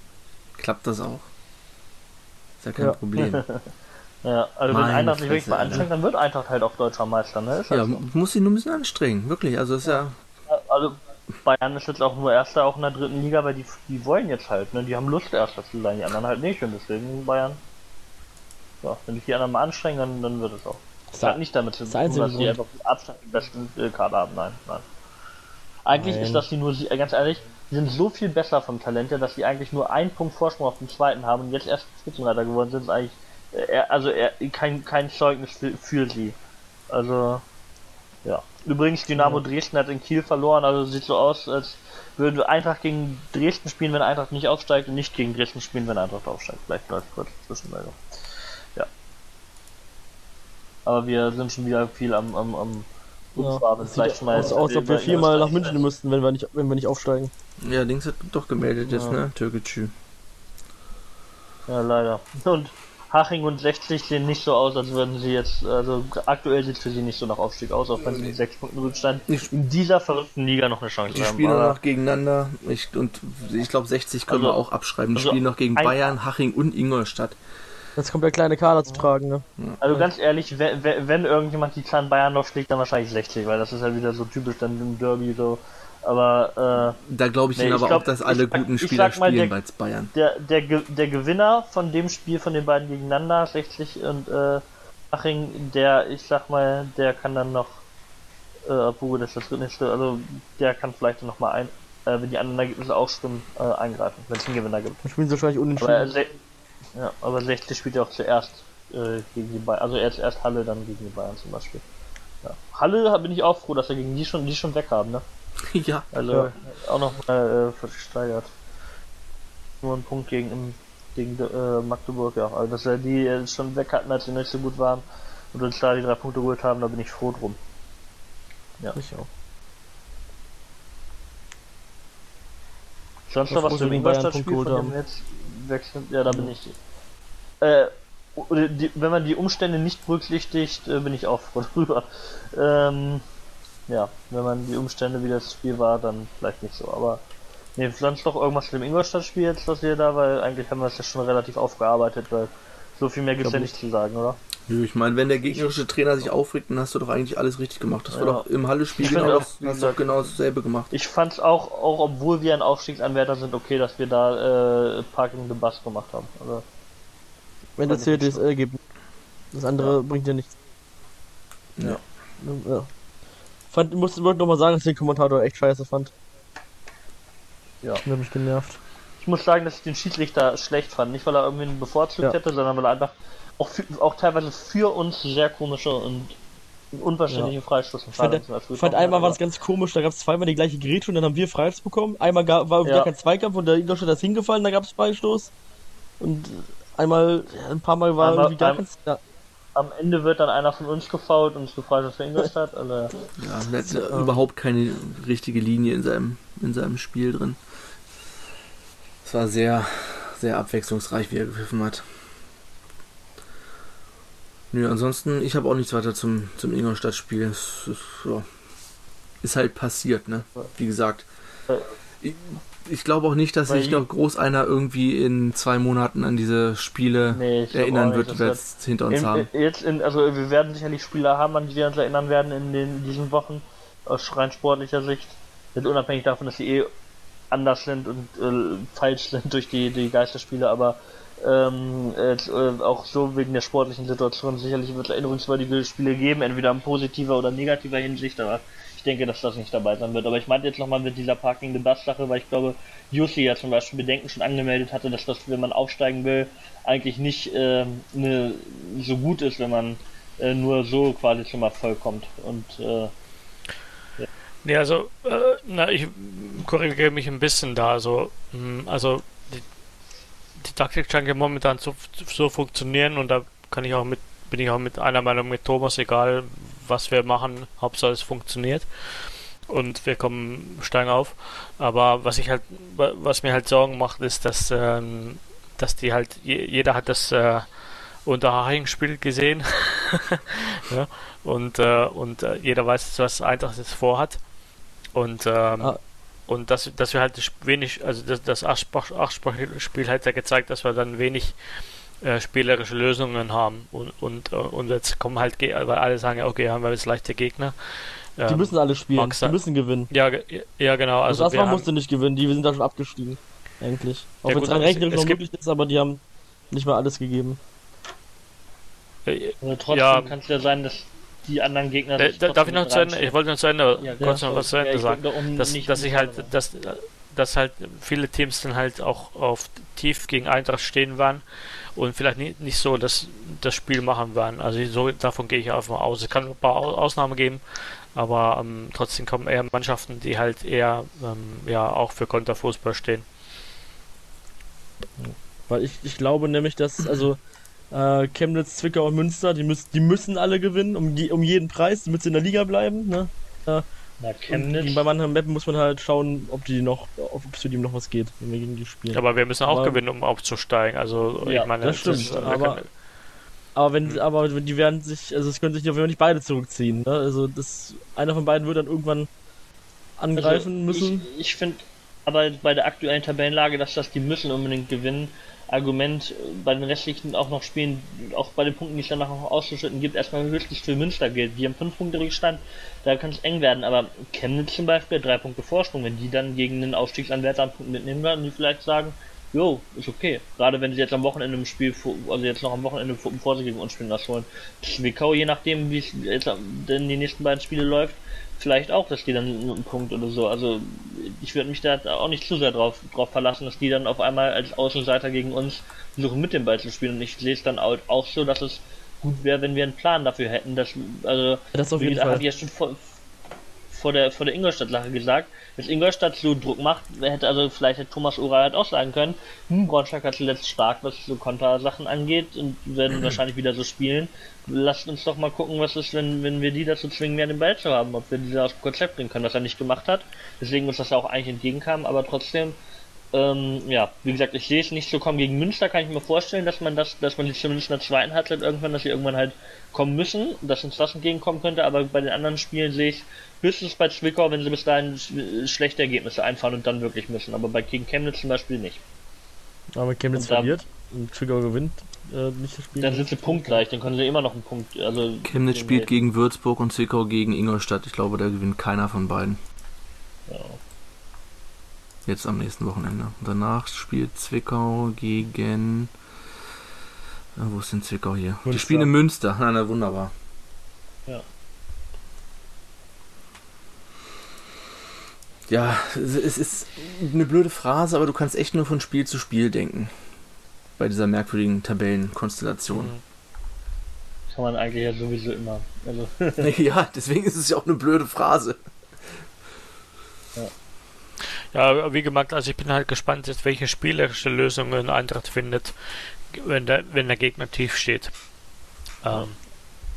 klappt das auch. Ist ja kein ja. Problem. ja, also Meine wenn Eintracht sich wirklich mal anstrengt, dann wird Eintracht halt auch deutscher Meister, ne? ja, halt so. muss sich nur ein bisschen anstrengen, wirklich. Also ist ja. ja also Bayern ist jetzt auch nur Erster auch in der dritten Liga, weil die, die wollen jetzt halt, ne? Die haben Lust Erster zu sein, die anderen halt nicht und deswegen Bayern. Ja, wenn sich die anderen mal anstrengen, dann, dann wird es auch. Das hat nicht damit zu tun, dass die einfach Abstand den besten äh, Kader haben. Nein, nein. Eigentlich nein. ist das die nur, äh, ganz ehrlich, die sind so viel besser vom Talent her, dass die eigentlich nur einen Punkt Vorsprung auf den zweiten haben und jetzt erst Spitzenreiter geworden sind, ist eigentlich, äh, also äh, kein, kein Zeugnis für, für sie. Also. Übrigens, Dynamo ja. Dresden hat in Kiel verloren, also sieht so aus, als würde Eintracht gegen Dresden spielen, wenn Eintracht nicht aufsteigt und nicht gegen Dresden spielen, wenn Eintracht aufsteigt. Vielleicht läuft kurz Zwischenmeldung. Ja. Aber wir sind schon wieder viel am, am, am ja, vielleicht mal aus, als ob wir viermal nach München müssten, wenn wir nicht, wenn wir nicht aufsteigen. Ja, Dings hat doch gemeldet ja. jetzt, ne? Türkgücü. Ja, leider. Und Haching und 60 sehen nicht so aus, als würden sie jetzt, also aktuell sieht es für sie nicht so nach Aufstieg aus, auch wenn sie mit 6 Punkten Rückstand in dieser verrückten Liga noch eine Chance die haben. Die spielen noch gegeneinander ich, und ich glaube 60 können also, wir auch abschreiben. Die also spielen noch gegen Bayern, Haching und Ingolstadt. Jetzt kommt der kleine Kader zu tragen, ne? Also ganz ehrlich, wenn, wenn irgendjemand die kleinen Bayern noch schlägt, dann wahrscheinlich 60, weil das ist halt wieder so typisch dann im Derby so aber äh, da glaube ich nee, Ihnen aber glaub, auch, dass alle ich, guten Spieler mal, spielen bei Bayern. Der, der, der Gewinner von dem Spiel von den beiden gegeneinander, 60 und äh, Aching, der, ich sag mal, der kann dann noch, äh, obwohl das das nächste, also der kann vielleicht noch mal ein, äh, wenn die anderen Ergebnisse auch stimmen, äh, eingreifen, wenn es einen Gewinner gibt. Dann spielen sie wahrscheinlich unentschieden. Aber, äh, ja, aber 60 spielt ja auch zuerst äh, gegen die Bayern, also erst erst Halle, dann gegen die Bayern zum Beispiel. Ja. Halle bin ich auch froh, dass wir gegen die schon die schon weg haben, ne? ja. Also ja. auch nochmal äh, versteigert. Nur ein Punkt gegen, gegen äh, Magdeburg, ja. Also dass er die äh, schon weg hatten, als sie nicht so gut waren und uns da die drei Punkte geholt haben, da bin ich froh drum. Ja. Ich auch. Sonst noch was zu Ingolstadt-Spiel, von dem jetzt wechseln? Ja, da bin ich. Äh, die, wenn man die Umstände nicht berücksichtigt, äh, bin ich auch froh drüber. Ähm, ja, wenn man die Umstände, wie das Spiel war, dann vielleicht nicht so. Aber ne, sonst doch irgendwas zu dem Ingolstadt-Spiel jetzt, was wir da, weil eigentlich haben wir es ja schon relativ aufgearbeitet, weil so viel mehr gibt es ja nicht zu sagen, oder? Nö, ich meine, wenn der gegnerische Trainer sich aufregt, dann hast du doch eigentlich alles richtig gemacht. Das ja. war doch im Halle-Spiel genau, das, hast doch genau dasselbe gemacht. Ich fand es auch, auch obwohl wir ein Aufstiegsanwärter sind, okay, dass wir da äh, Parking the Bus gemacht haben. Also, wenn das hier das Ergebnis. Das andere ja. bringt ja nichts. Ja. ja. Fand, muss, wollte nochmal sagen, dass ich den Kommentator echt scheiße fand. Ja. Der hat mich genervt. Ich muss sagen, dass ich den Schiedsrichter schlecht fand. Nicht, weil er irgendwie bevorzugt ja. hätte, sondern weil er einfach auch, für, auch teilweise für uns sehr komische und unverständliche ja. Freistoßentscheidungen fand, fand einmal war das ganz komisch, da gab es zweimal die gleiche Geräte und dann haben wir Freistoß bekommen. Einmal gar, war ja. gar kein Zweikampf und der Ingolstadt ist hingefallen, da gab es Freistoß. Und einmal, ein paar Mal war einmal, irgendwie gar kein. Ja am Ende wird dann einer von uns gefault und es gefreut, dass für Ingolstadt. Also, ja, er hat ja. überhaupt keine richtige Linie in seinem, in seinem Spiel drin. Es war sehr, sehr abwechslungsreich, wie er gepfiffen hat. Nö, ansonsten, ich habe auch nichts weiter zum, zum Ingolstadt-Spiel. Es ist, ja, ist halt passiert, ne? Wie gesagt. Ich, ich glaube auch nicht, dass Weil sich noch groß einer irgendwie in zwei Monaten an diese Spiele nee, erinnern wird, die wir jetzt hinter uns in, haben. Jetzt in, also wir werden sicherlich Spieler haben, an die wir uns erinnern werden in, den, in diesen Wochen, aus rein sportlicher Sicht. Jetzt unabhängig davon, dass sie eh anders sind und äh, falsch sind durch die, die Geisterspiele, aber ähm, jetzt, äh, auch so wegen der sportlichen Situation sicherlich wird es erinnerungswürdige Spiele geben, entweder in positiver oder negativer Hinsicht, aber ich denke, dass das nicht dabei sein wird. Aber ich meinte jetzt nochmal mit dieser Parking the Bus Sache, weil ich glaube, Jussi ja zum Beispiel Bedenken schon angemeldet hatte, dass das, wenn man aufsteigen will, eigentlich nicht äh, ne, so gut ist, wenn man äh, nur so quasi zum Erfolg kommt. Und äh, ja. Nee, also, äh, na, ich korrigiere mich ein bisschen da. Also, mh, hm, also die, die Taktik scheint ja momentan so, so funktionieren und da kann ich auch mit, bin ich auch mit einer Meinung mit Thomas, egal was wir machen, Hauptsache es funktioniert und wir kommen steil auf. Aber was ich halt, was mir halt Sorgen macht, ist, dass, ähm, dass die halt, jeder hat das äh, Unterhaching-Spiel gesehen ja, und, äh, und äh, jeder weiß, was Eintracht jetzt vorhat. Und, ähm, ah. und dass, dass wir halt wenig, also das, das Acht-Spiel hat ja gezeigt, dass wir dann wenig äh, spielerische Lösungen haben und, und, äh, und jetzt kommen halt, weil alle sagen, okay, haben wir jetzt leichte Gegner, Ähm, die müssen alle spielen, die müssen gewinnen. Ja, ja genau. Also das musste nicht gewinnen, die sind da schon abgestiegen. Eigentlich. Auch ja, wenn es rechnerisch noch möglich ist, aber die haben nicht mal alles gegeben. Oder trotzdem ja. kann es ja sein, dass die anderen Gegner. Äh, darf ich noch zu Ende? Ich wollte noch zu Ende, ja, kurz noch was zu Ende sagen. Um dass, dass ich halt, dass, dass halt viele Teams dann halt auch auf tief gegen Eintracht stehen waren und vielleicht nicht, nicht so das, das Spiel machen werden. Also so, davon gehe ich einfach aus. Es kann ein paar Ausnahmen geben, aber ähm, trotzdem kommen eher Mannschaften, die halt eher ähm, ja auch für Konterfußball stehen. Weil ich, ich glaube nämlich, dass, also äh, Chemnitz, Zwickau und Münster, die, müssen die müssen alle gewinnen, um, um jeden Preis, damit sie in der Liga bleiben. Ne? Äh, Na, Chemnitz. Bei manchen Mappen muss man halt schauen, ob die noch, ob es für die noch was geht, wenn wir gegen die spielen. Aber wir müssen auch aber, gewinnen, um aufzusteigen. Also ja, ich meine, das stimmt. Das, aber, aber wenn, aber die werden sich, also es können sich auf jeden Fall nicht beide zurückziehen. Ne? Also das, einer von beiden wird dann irgendwann angreifen also müssen. Ich, ich finde aber bei der aktuellen Tabellenlage, dass das die müssen unbedingt gewinnen, Argument bei den restlichen auch noch Spielen, auch bei den Punkten, die es danach noch auszuschütten gibt, erstmal höchstens für Münster gilt. Die haben 5 Punkte Rückstand, da kann es eng werden, aber Chemnitz zum Beispiel, 3 Punkte Vorsprung, wenn die dann gegen einen Aufstiegsanwärter einen Punkt mitnehmen werden, die vielleicht sagen, jo, ist okay. Gerade wenn sie jetzt am Wochenende im Spiel, also jetzt noch am Wochenende vor sich gegen uns spielen das wollen. Zwickau, je nachdem, wie es jetzt in die nächsten beiden Spiele läuft, vielleicht auch, dass die dann einen Punkt oder so. Also ich würde mich da auch nicht zu sehr drauf, drauf verlassen, dass die dann auf einmal als Außenseiter gegen uns versuchen mit dem Ball zu spielen. Und ich sehe es dann auch so, dass es gut wäre, wenn wir einen Plan dafür hätten. Dass, also, das auf jeden Fall. habe ich ja schon vor, vor der, vor der Ingolstadt-Sache gesagt, dass Ingolstadt so Druck macht, hätte also vielleicht hätte Thomas Ura halt auch sagen können, hm, Braunschweig hat zuletzt stark, was so Kontersachen angeht und werden wahrscheinlich wieder so spielen. Lasst uns doch mal gucken, was ist, wenn, wenn wir die dazu zwingen, mehr den Ball zu haben, ob wir diese aus dem Konzept bringen können, was er nicht gemacht hat. Deswegen uns das ja auch eigentlich entgegenkam, aber trotzdem ähm, ja, wie gesagt, ich sehe es nicht so kommen. Gegen Münster kann ich mir vorstellen, dass man das, dass man die zumindest in der zweiten Halbzeit irgendwann, dass sie irgendwann halt kommen müssen, dass uns das entgegenkommen könnte, aber bei den anderen Spielen sehe ich höchstens bei Zwickau, wenn sie bis dahin schlechte Ergebnisse einfahren und dann wirklich müssen, aber bei gegen Chemnitz zum Beispiel nicht. Aber Chemnitz und verliert und Zwickau gewinnt, äh, nicht das Spiel. Dann sind sie punktgleich, dann können sie immer noch einen Punkt. Also Chemnitz spielt gegen Würzburg und Zwickau gegen Ingolstadt. Ich glaube, da gewinnt keiner von beiden. Ja. Jetzt am nächsten Wochenende. Danach spielt Zwickau gegen. Ja, wo ist denn Zwickau hier? Münster. Die spielen in Münster. Na, na, wunderbar. Ja. Ja, es ist eine blöde Phrase, aber du kannst echt nur von Spiel zu Spiel denken. Bei dieser merkwürdigen Tabellenkonstellation. Mhm. Kann man eigentlich ja sowieso immer. Also ja, deswegen ist es ja auch eine blöde Phrase. Ja. Wie gemacht, also ich bin halt gespannt, jetzt welche spielerische Lösungen Eintracht findet, wenn der, wenn der Gegner tief steht. Ähm,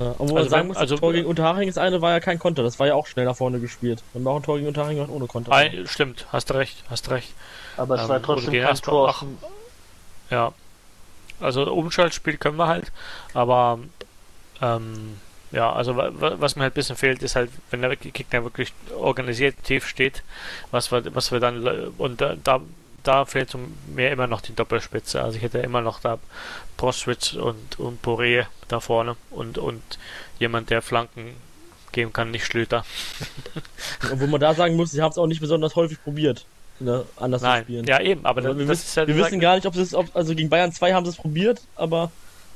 ja, obwohl also man sagen muss, also, Tor gegen Unterhaching ist eine, war ja kein Konter, das war ja auch schnell nach vorne gespielt. Wir haben auch ein Tor gegen Unterhaching gemacht ohne Konter. Ein, stimmt, hast recht, hast recht. Aber es ähm, war trotzdem kein Tor. Ach, ja. Also Umschaltspiel können wir halt, aber ähm, ja, also was mir halt ein bisschen fehlt, ist halt, wenn der Gegner wirklich organisiert tief steht, was wir, was wir dann und da, da fehlt mir immer noch die Doppelspitze. Also ich hätte immer noch da Prostwitz und, und Poré da vorne und, und jemand, der Flanken geben kann, nicht Schlüter. Obwohl man da sagen muss, sie haben es auch nicht besonders häufig probiert. Ne, anders Nein. zu spielen. Ja, eben, aber also wir, wissen, ja wir wissen gar nicht, ob es, also gegen Bayern 2 haben sie es probiert, aber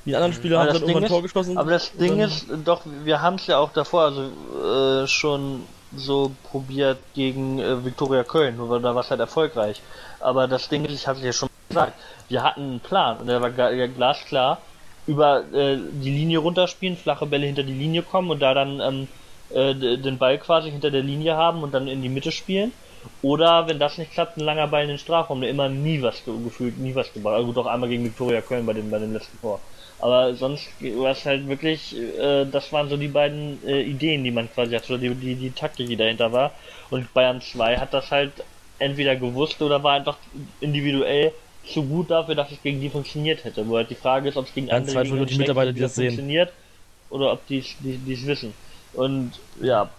die anderen Spieler haben dann irgendwann ein Tor geschossen. Aber das Ding ist, doch, wir haben es ja auch davor also äh, schon so probiert gegen äh, Viktoria Köln, nur da war es halt erfolgreich. Aber das Ding ist, ich hatte es ja schon gesagt, wir hatten einen Plan und der war glasklar, über äh, die Linie runterspielen, flache Bälle hinter die Linie kommen und da dann ähm, äh, den Ball quasi hinter der Linie haben und dann in die Mitte spielen. Oder wenn das nicht klappt, ein langer Ball in den Strafraum, der immer nie was gefühlt, nie was gebracht. Also gut, auch einmal gegen Viktoria Köln bei dem, bei dem letzten Tor. Aber sonst war es halt wirklich, äh, das waren so die beiden äh, Ideen, die man quasi hatte, die, die, die Taktik, die dahinter war. Und Bayern 2 hat das halt entweder gewusst oder war einfach individuell zu gut dafür, dass es gegen die funktioniert hätte. Wo halt die Frage ist, ob es gegen Ganz andere gegen die Mitarbeiter, die das funktioniert sehen. oder ob die es wissen. Und ja,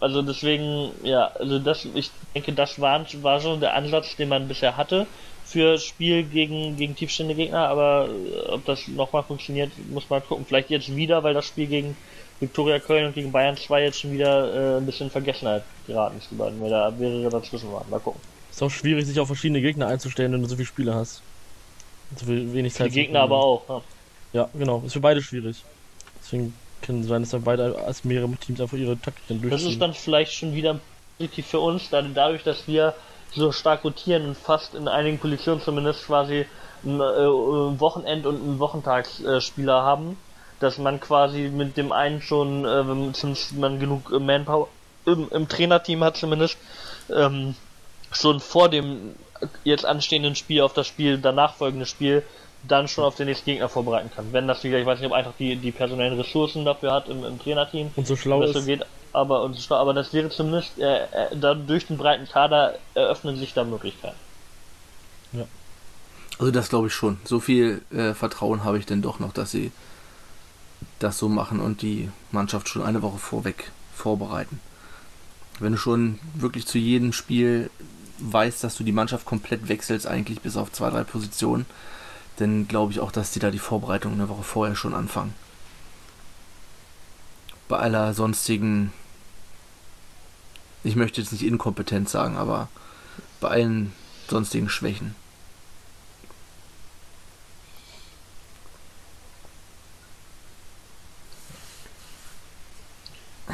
also deswegen, ja, also das, ich denke, das war, war schon der Ansatz, den man bisher hatte für Spiel gegen, gegen tiefstehende Gegner, aber äh, ob das nochmal funktioniert, muss man gucken. Vielleicht jetzt wieder, weil das Spiel gegen Viktoria Köln und gegen Bayern 2 jetzt schon wieder äh, ein bisschen Vergessenheit geraten ist, die beiden, weil da mehrere dazwischen waren. Mal gucken. Ist auch schwierig, sich auf verschiedene Gegner einzustellen, wenn du so viele Spiele hast. So viel, wenig Zeit. Die Gegner aber auch, ja. Ja, genau. Ist für beide schwierig. Deswegen können sein, dass dann beide als mehrere Teams einfach ihre Taktiken durchziehen. Das ist dann vielleicht schon wieder positiv für uns, dann dadurch, dass wir so stark rotieren und fast in einigen Positionen zumindest quasi einen äh, Wochenend- und einen Wochentagsspieler haben, dass man quasi mit dem einen schon, äh, wenn man genug äh, Manpower im, im Trainerteam hat zumindest, ähm, schon vor dem jetzt anstehenden Spiel auf das Spiel, danach folgende Spiel, dann schon auf den nächsten Gegner vorbereiten kann. Wenn das wieder, ich weiß nicht, ob einfach die, die personellen Ressourcen dafür hat im, im Trainerteam. Und so schlau ist. So geht, aber, und schlau, aber das wäre zumindest, äh, äh, da durch den breiten Kader eröffnen sich da Möglichkeiten. Ja. Also das glaube ich schon. So viel äh, Vertrauen habe ich denn doch noch, dass sie das so machen und die Mannschaft schon eine Woche vorweg vorbereiten. Wenn du schon wirklich zu jedem Spiel weißt, dass du die Mannschaft komplett wechselst, eigentlich bis auf zwei, drei Positionen, dann glaube ich auch, dass die da die Vorbereitung eine Woche vorher schon anfangen. Bei aller sonstigen, ich möchte jetzt nicht inkompetent sagen, aber bei allen sonstigen Schwächen.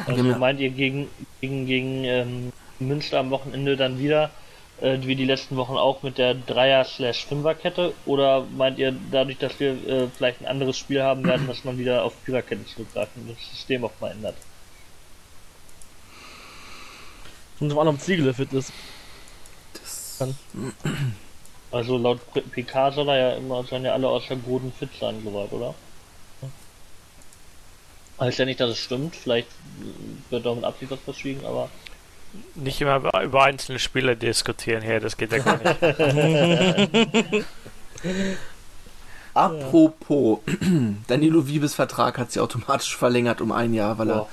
Also meint ihr gegen, gegen, gegen ähm, Münster am Wochenende dann wieder äh, wie die letzten Wochen auch mit der Dreier-Slash-Fünfer-Kette? Oder meint ihr, dadurch, dass wir äh, vielleicht ein anderes Spiel haben werden, dass man wieder auf Viererkette zurückgreifen und das System auch mal ändert? Und auf ob Ziegele fit ist. Also laut PK soll er ja immer, sollen ja alle aus der Goden fit sein, soweit, oder? Heißt ja nicht, dass es stimmt, vielleicht wird auch mit Absicht was verschwiegen, aber nicht immer über einzelne Spiele diskutieren hier, das geht ja gar nicht. Apropos, Danilo Wiebes Vertrag hat sie automatisch verlängert um ein Jahr, weil er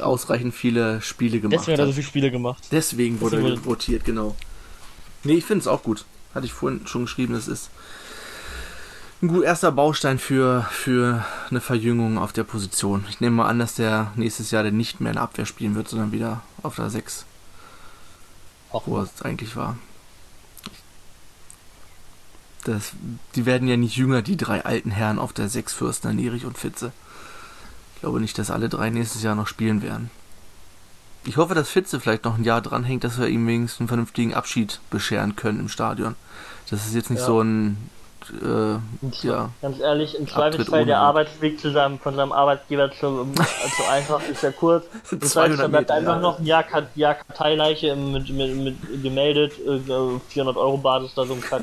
ausreichend viele Spiele gemacht Deswegen hat. Deswegen hat er so viele Spiele gemacht. Deswegen wurde er votiert, genau. Nee, ich finde es auch gut. Hatte ich vorhin schon geschrieben, es ist ein gut erster Baustein für, für eine Verjüngung auf der Position. Ich nehme mal an, dass der nächstes Jahr nicht mehr in der Abwehr spielen wird, sondern wieder auf der 6. Auch wo es eigentlich war. Das, die werden ja nicht jünger, die drei alten Herren auf der 6 Fürstner, Nierich und Fitze. Ich glaube nicht, dass alle drei nächstes Jahr noch spielen werden. Ich hoffe, dass Fitze vielleicht noch ein Jahr dranhängt, dass wir ihm wenigstens einen vernünftigen Abschied bescheren können im Stadion. Das ist jetzt nicht ja. so ein äh, ja, ganz ehrlich, im Zweifelsfall der Arbeitsweg zu seinem, von seinem Arbeitgeber zu, zu einfach ist ja kurz. Das heißt, dann bleibt einfach noch ein Jahr, Jahr Karteileiche mit, mit, mit gemeldet, äh, 400 Euro Basis da so ein Kack.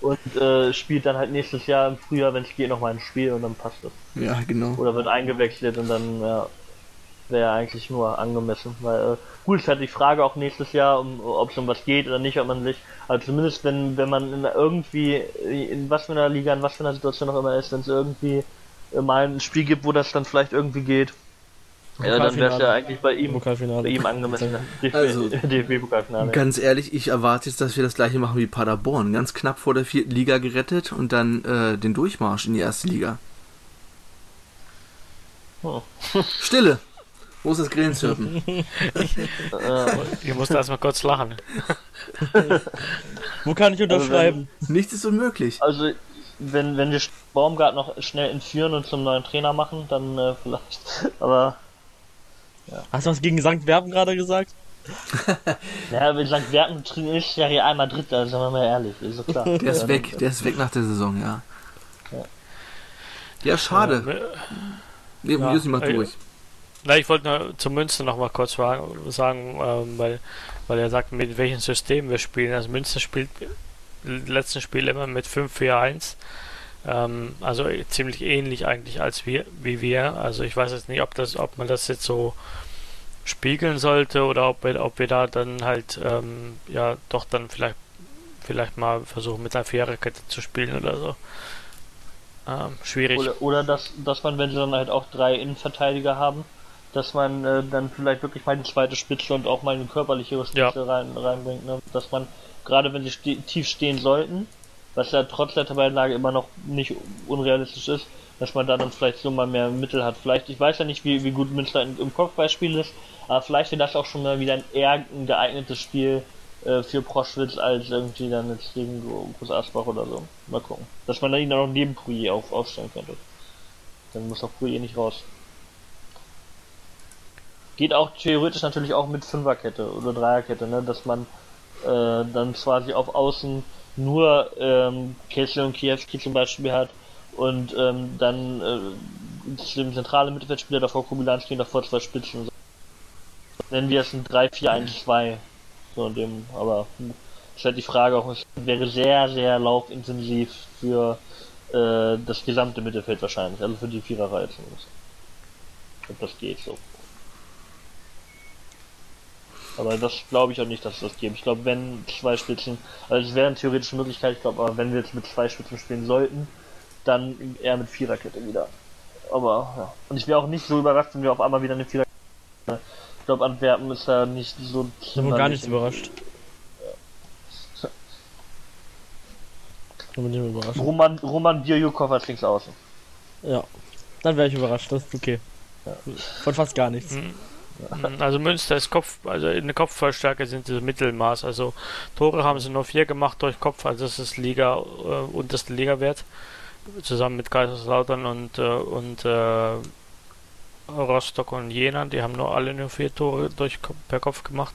Und äh, spielt dann halt nächstes Jahr im Frühjahr, wenn es geht, nochmal ein Spiel und dann passt das. Ja, genau. Oder wird eingewechselt und dann, ja, wäre eigentlich nur angemessen, weil äh, gut ist halt die Frage auch nächstes Jahr, um, ob es um was geht oder nicht, ob man sich, also zumindest wenn wenn man in irgendwie in was für einer Liga, in was für einer Situation auch immer ist, wenn es irgendwie äh, mal ein Spiel gibt, wo das dann vielleicht irgendwie geht, ja, dann wäre es ja eigentlich bei ihm, bei ihm angemessen. Also, DFB-Pokalfinale. Ganz ehrlich, ich erwarte jetzt, dass wir das gleiche machen wie Paderborn. Ganz knapp vor der vierten Liga gerettet und dann äh, den Durchmarsch in die erste Liga. Oh. Stille. Wo ist das Grillenzirpen? ich musste erstmal kurz lachen. Wo kann ich unterschreiben? Also wenn, Nichts ist unmöglich. Also, wenn, wenn wir Baumgart noch schnell entführen und zum neuen Trainer machen, dann äh, vielleicht. Aber. Ja. Hast du was gegen St. Werben gerade gesagt? ja, wenn St. Werben ist ja hier einmal Dritter, sagen wir mal ehrlich, ist so klar. Der ist weg, der ist weg nach der Saison, ja. Ja, ja schade. Nee, ja, muss ich mal durch. Na, ich wollte nur zu Münster noch mal kurz sagen, ähm, weil, weil er sagt, mit welchem System wir spielen. Also Münster spielt letzten Spiel immer mit 5-4-1. Ähm, also ziemlich ähnlich eigentlich als wir, wie wir. Also ich weiß jetzt nicht, ob das, ob man das jetzt so spiegeln sollte oder ob wir, ob wir da dann halt ähm, ja doch dann vielleicht vielleicht mal versuchen mit einer Viererkette zu spielen oder so. Ähm, schwierig. Oder, oder dass, dass man, wenn sie dann halt auch drei Innenverteidiger haben, dass man äh, dann vielleicht wirklich mal die zweite Spitze und auch mal eine körperlichere Spitze ja. rein, reinbringt. Ne? Dass man, gerade wenn sie ste tief stehen sollten, was ja trotz der Tabellenlage immer noch nicht unrealistisch ist, dass man da dann vielleicht so mal mehr Mittel hat. Vielleicht, ich weiß ja nicht, wie, wie gut Münster im Kopfballspiel ist, aber vielleicht wäre das auch schon mal wieder ein eher ein geeignetes Spiel äh, für Proschwitz als irgendwie dann jetzt gegen Groß Asbach oder so. Mal gucken. Dass man da ihn dann noch neben Pouillet auf, aufstellen könnte. Dann muss auch Pouillet nicht raus. Geht auch theoretisch natürlich auch mit Fünferkette oder Dreierkette, ne? dass man äh, dann quasi auf Außen nur ähm, Kessel und Kiewski zum Beispiel hat und ähm, dann äh, dem zentralen Mittelfeldspieler davor Kubilanski und davor zwei Spitzen. Nennen wir es ein 3-4-1-2. So dem, aber ist halt die Frage auch, es wäre sehr, sehr laufintensiv für äh, das gesamte Mittelfeld wahrscheinlich, also für die Viererreihe zumindest. Ob das geht so. Aber das glaube ich auch nicht, dass es das gibt. Ich glaube, wenn zwei Spitzen, also es wäre eine theoretische Möglichkeit, ich glaube, aber wenn wir jetzt mit zwei Spitzen spielen sollten, dann eher mit Viererkette wieder. Aber ja. Und ich wäre auch nicht so überrascht, wenn wir auf einmal wieder eine Viererkette. Ich glaube, Antwerpen ist da nicht so. Ich bin gar nicht überrascht. Ja. bin nicht überrascht. Roman, Roman Birjukov als links außen. Ja, dann wäre ich überrascht, das ist okay. Ja. Von fast gar nichts. Mhm. Also Münster ist Kopf, also in der Kopfballstärke sind sie Mittelmaß. Also Tore haben sie nur vier gemacht durch Kopf, also das ist Liga, äh, unterste Liga-Wert. Zusammen mit Kaiserslautern und, äh, und äh, Rostock und Jena, die haben nur alle nur vier Tore durch, per Kopf gemacht.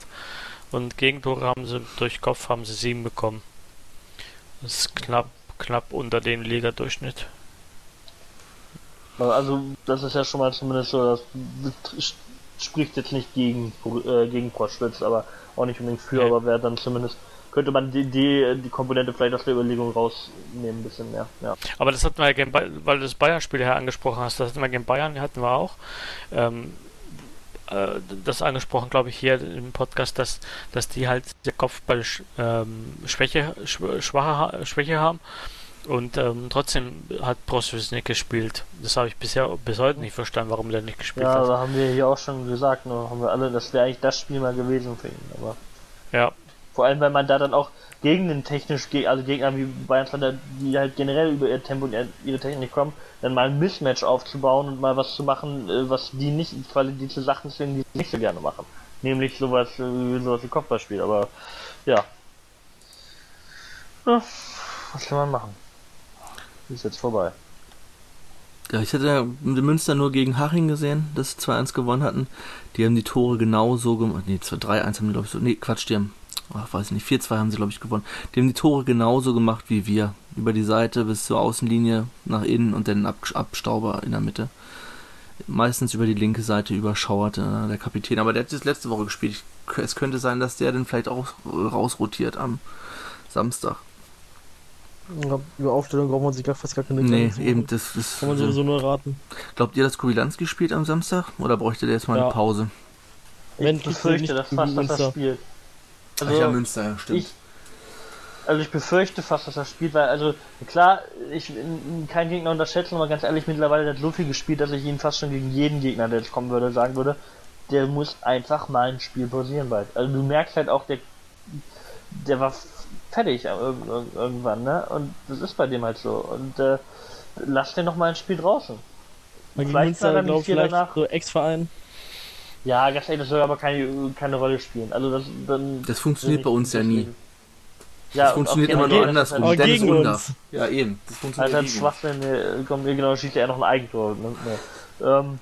Und Gegentore haben sie durch Kopf haben sie sieben bekommen. Das ist knapp, knapp unter dem Liga-Durchschnitt. Also das ist ja schon mal zumindest so, das spricht jetzt nicht gegen, äh, gegen Proschwitz, aber auch nicht unbedingt für, ja. aber wäre dann zumindest könnte man die, die, die Komponente vielleicht aus der Überlegung rausnehmen, ein bisschen mehr. Ja. Aber das hatten wir ja gegen, weil du das Bayern-Spiel her angesprochen hast, das hatten wir gegen Bayern, hatten wir auch. Ähm, äh, das angesprochen, glaube ich, hier im Podcast, dass, dass die halt der Kopfball ähm, Schwäche, schwache, Schwäche haben. Und ähm, trotzdem hat Prosvis nicht gespielt. Das habe ich bisher bis heute nicht verstanden, warum der nicht gespielt ja, hat. Ja, haben wir hier auch schon gesagt, ne, haben wir alle, das wäre eigentlich das Spiel mal gewesen für ihn. Aber ja. Vor allem, weil man da dann auch gegen den technisch, also Gegner wie Bayern, die halt generell über ihr Tempo und ihre Technik kommen, dann mal ein Mismatch aufzubauen und mal was zu machen, äh, was die nicht, weil die zu Sachen zwingen, die sie nicht so gerne machen. Nämlich sowas, äh, sowas wie Kopfballspiel, aber ja. ja. Was kann man machen? Ist jetzt vorbei. Ja, ich hatte Münster nur gegen Haching gesehen, dass sie 2-1 gewonnen hatten. Die haben die Tore genauso gemacht. Nee, 3-1 haben die, glaube ich, so. Nee, Quatsch, die haben, ach, weiß nicht, 4-2 haben sie, glaube ich, gewonnen. Die haben die Tore genauso gemacht wie wir. Über die Seite bis zur Außenlinie nach innen und dann Ab Abstauber in der Mitte. Meistens über die linke Seite überschauert äh, der Kapitän. Aber der hat das letzte Woche gespielt. Es könnte sein, dass der dann vielleicht auch rausrotiert am Samstag. Über Aufstellung braucht man sich gar fast gar keine Nee, eben, das ist. Kann man sowieso nur raten. Glaubt ihr, dass Kubilanski spielt am Samstag? Oder bräuchte der jetzt mal ja. eine Pause? Wenn ich befürchte, dass fast, dass er spielt. Also, Ach ja, Münster, ja, stimmt. Ich, also ich befürchte fast, dass er spielt, weil, also, klar, ich kein Gegner unterschätzen, aber ganz ehrlich, mittlerweile hat so viel gespielt, dass ich ihn fast schon gegen jeden Gegner, der jetzt kommen würde, sagen würde, der muss einfach mal ein Spiel pausieren bald. Also du merkst halt auch, der, der war fertig irgendwann, ne? Und das ist bei dem halt so. Und äh, lass den noch mal ein Spiel draußen. Man vielleicht dann glaub, vielleicht danach. so Ex-Verein. Ja, ganz ehrlich, das soll aber keine, keine Rolle spielen. Also das, dann das funktioniert bei uns ja nie. Ja, das funktioniert immer nur andersrum. Aber Dennis gegen uns. Ja, eben. Das funktioniert also Schwachsinn, äh, kommt mir genau, schießt er noch ein Eigentor. Ne? Ähm,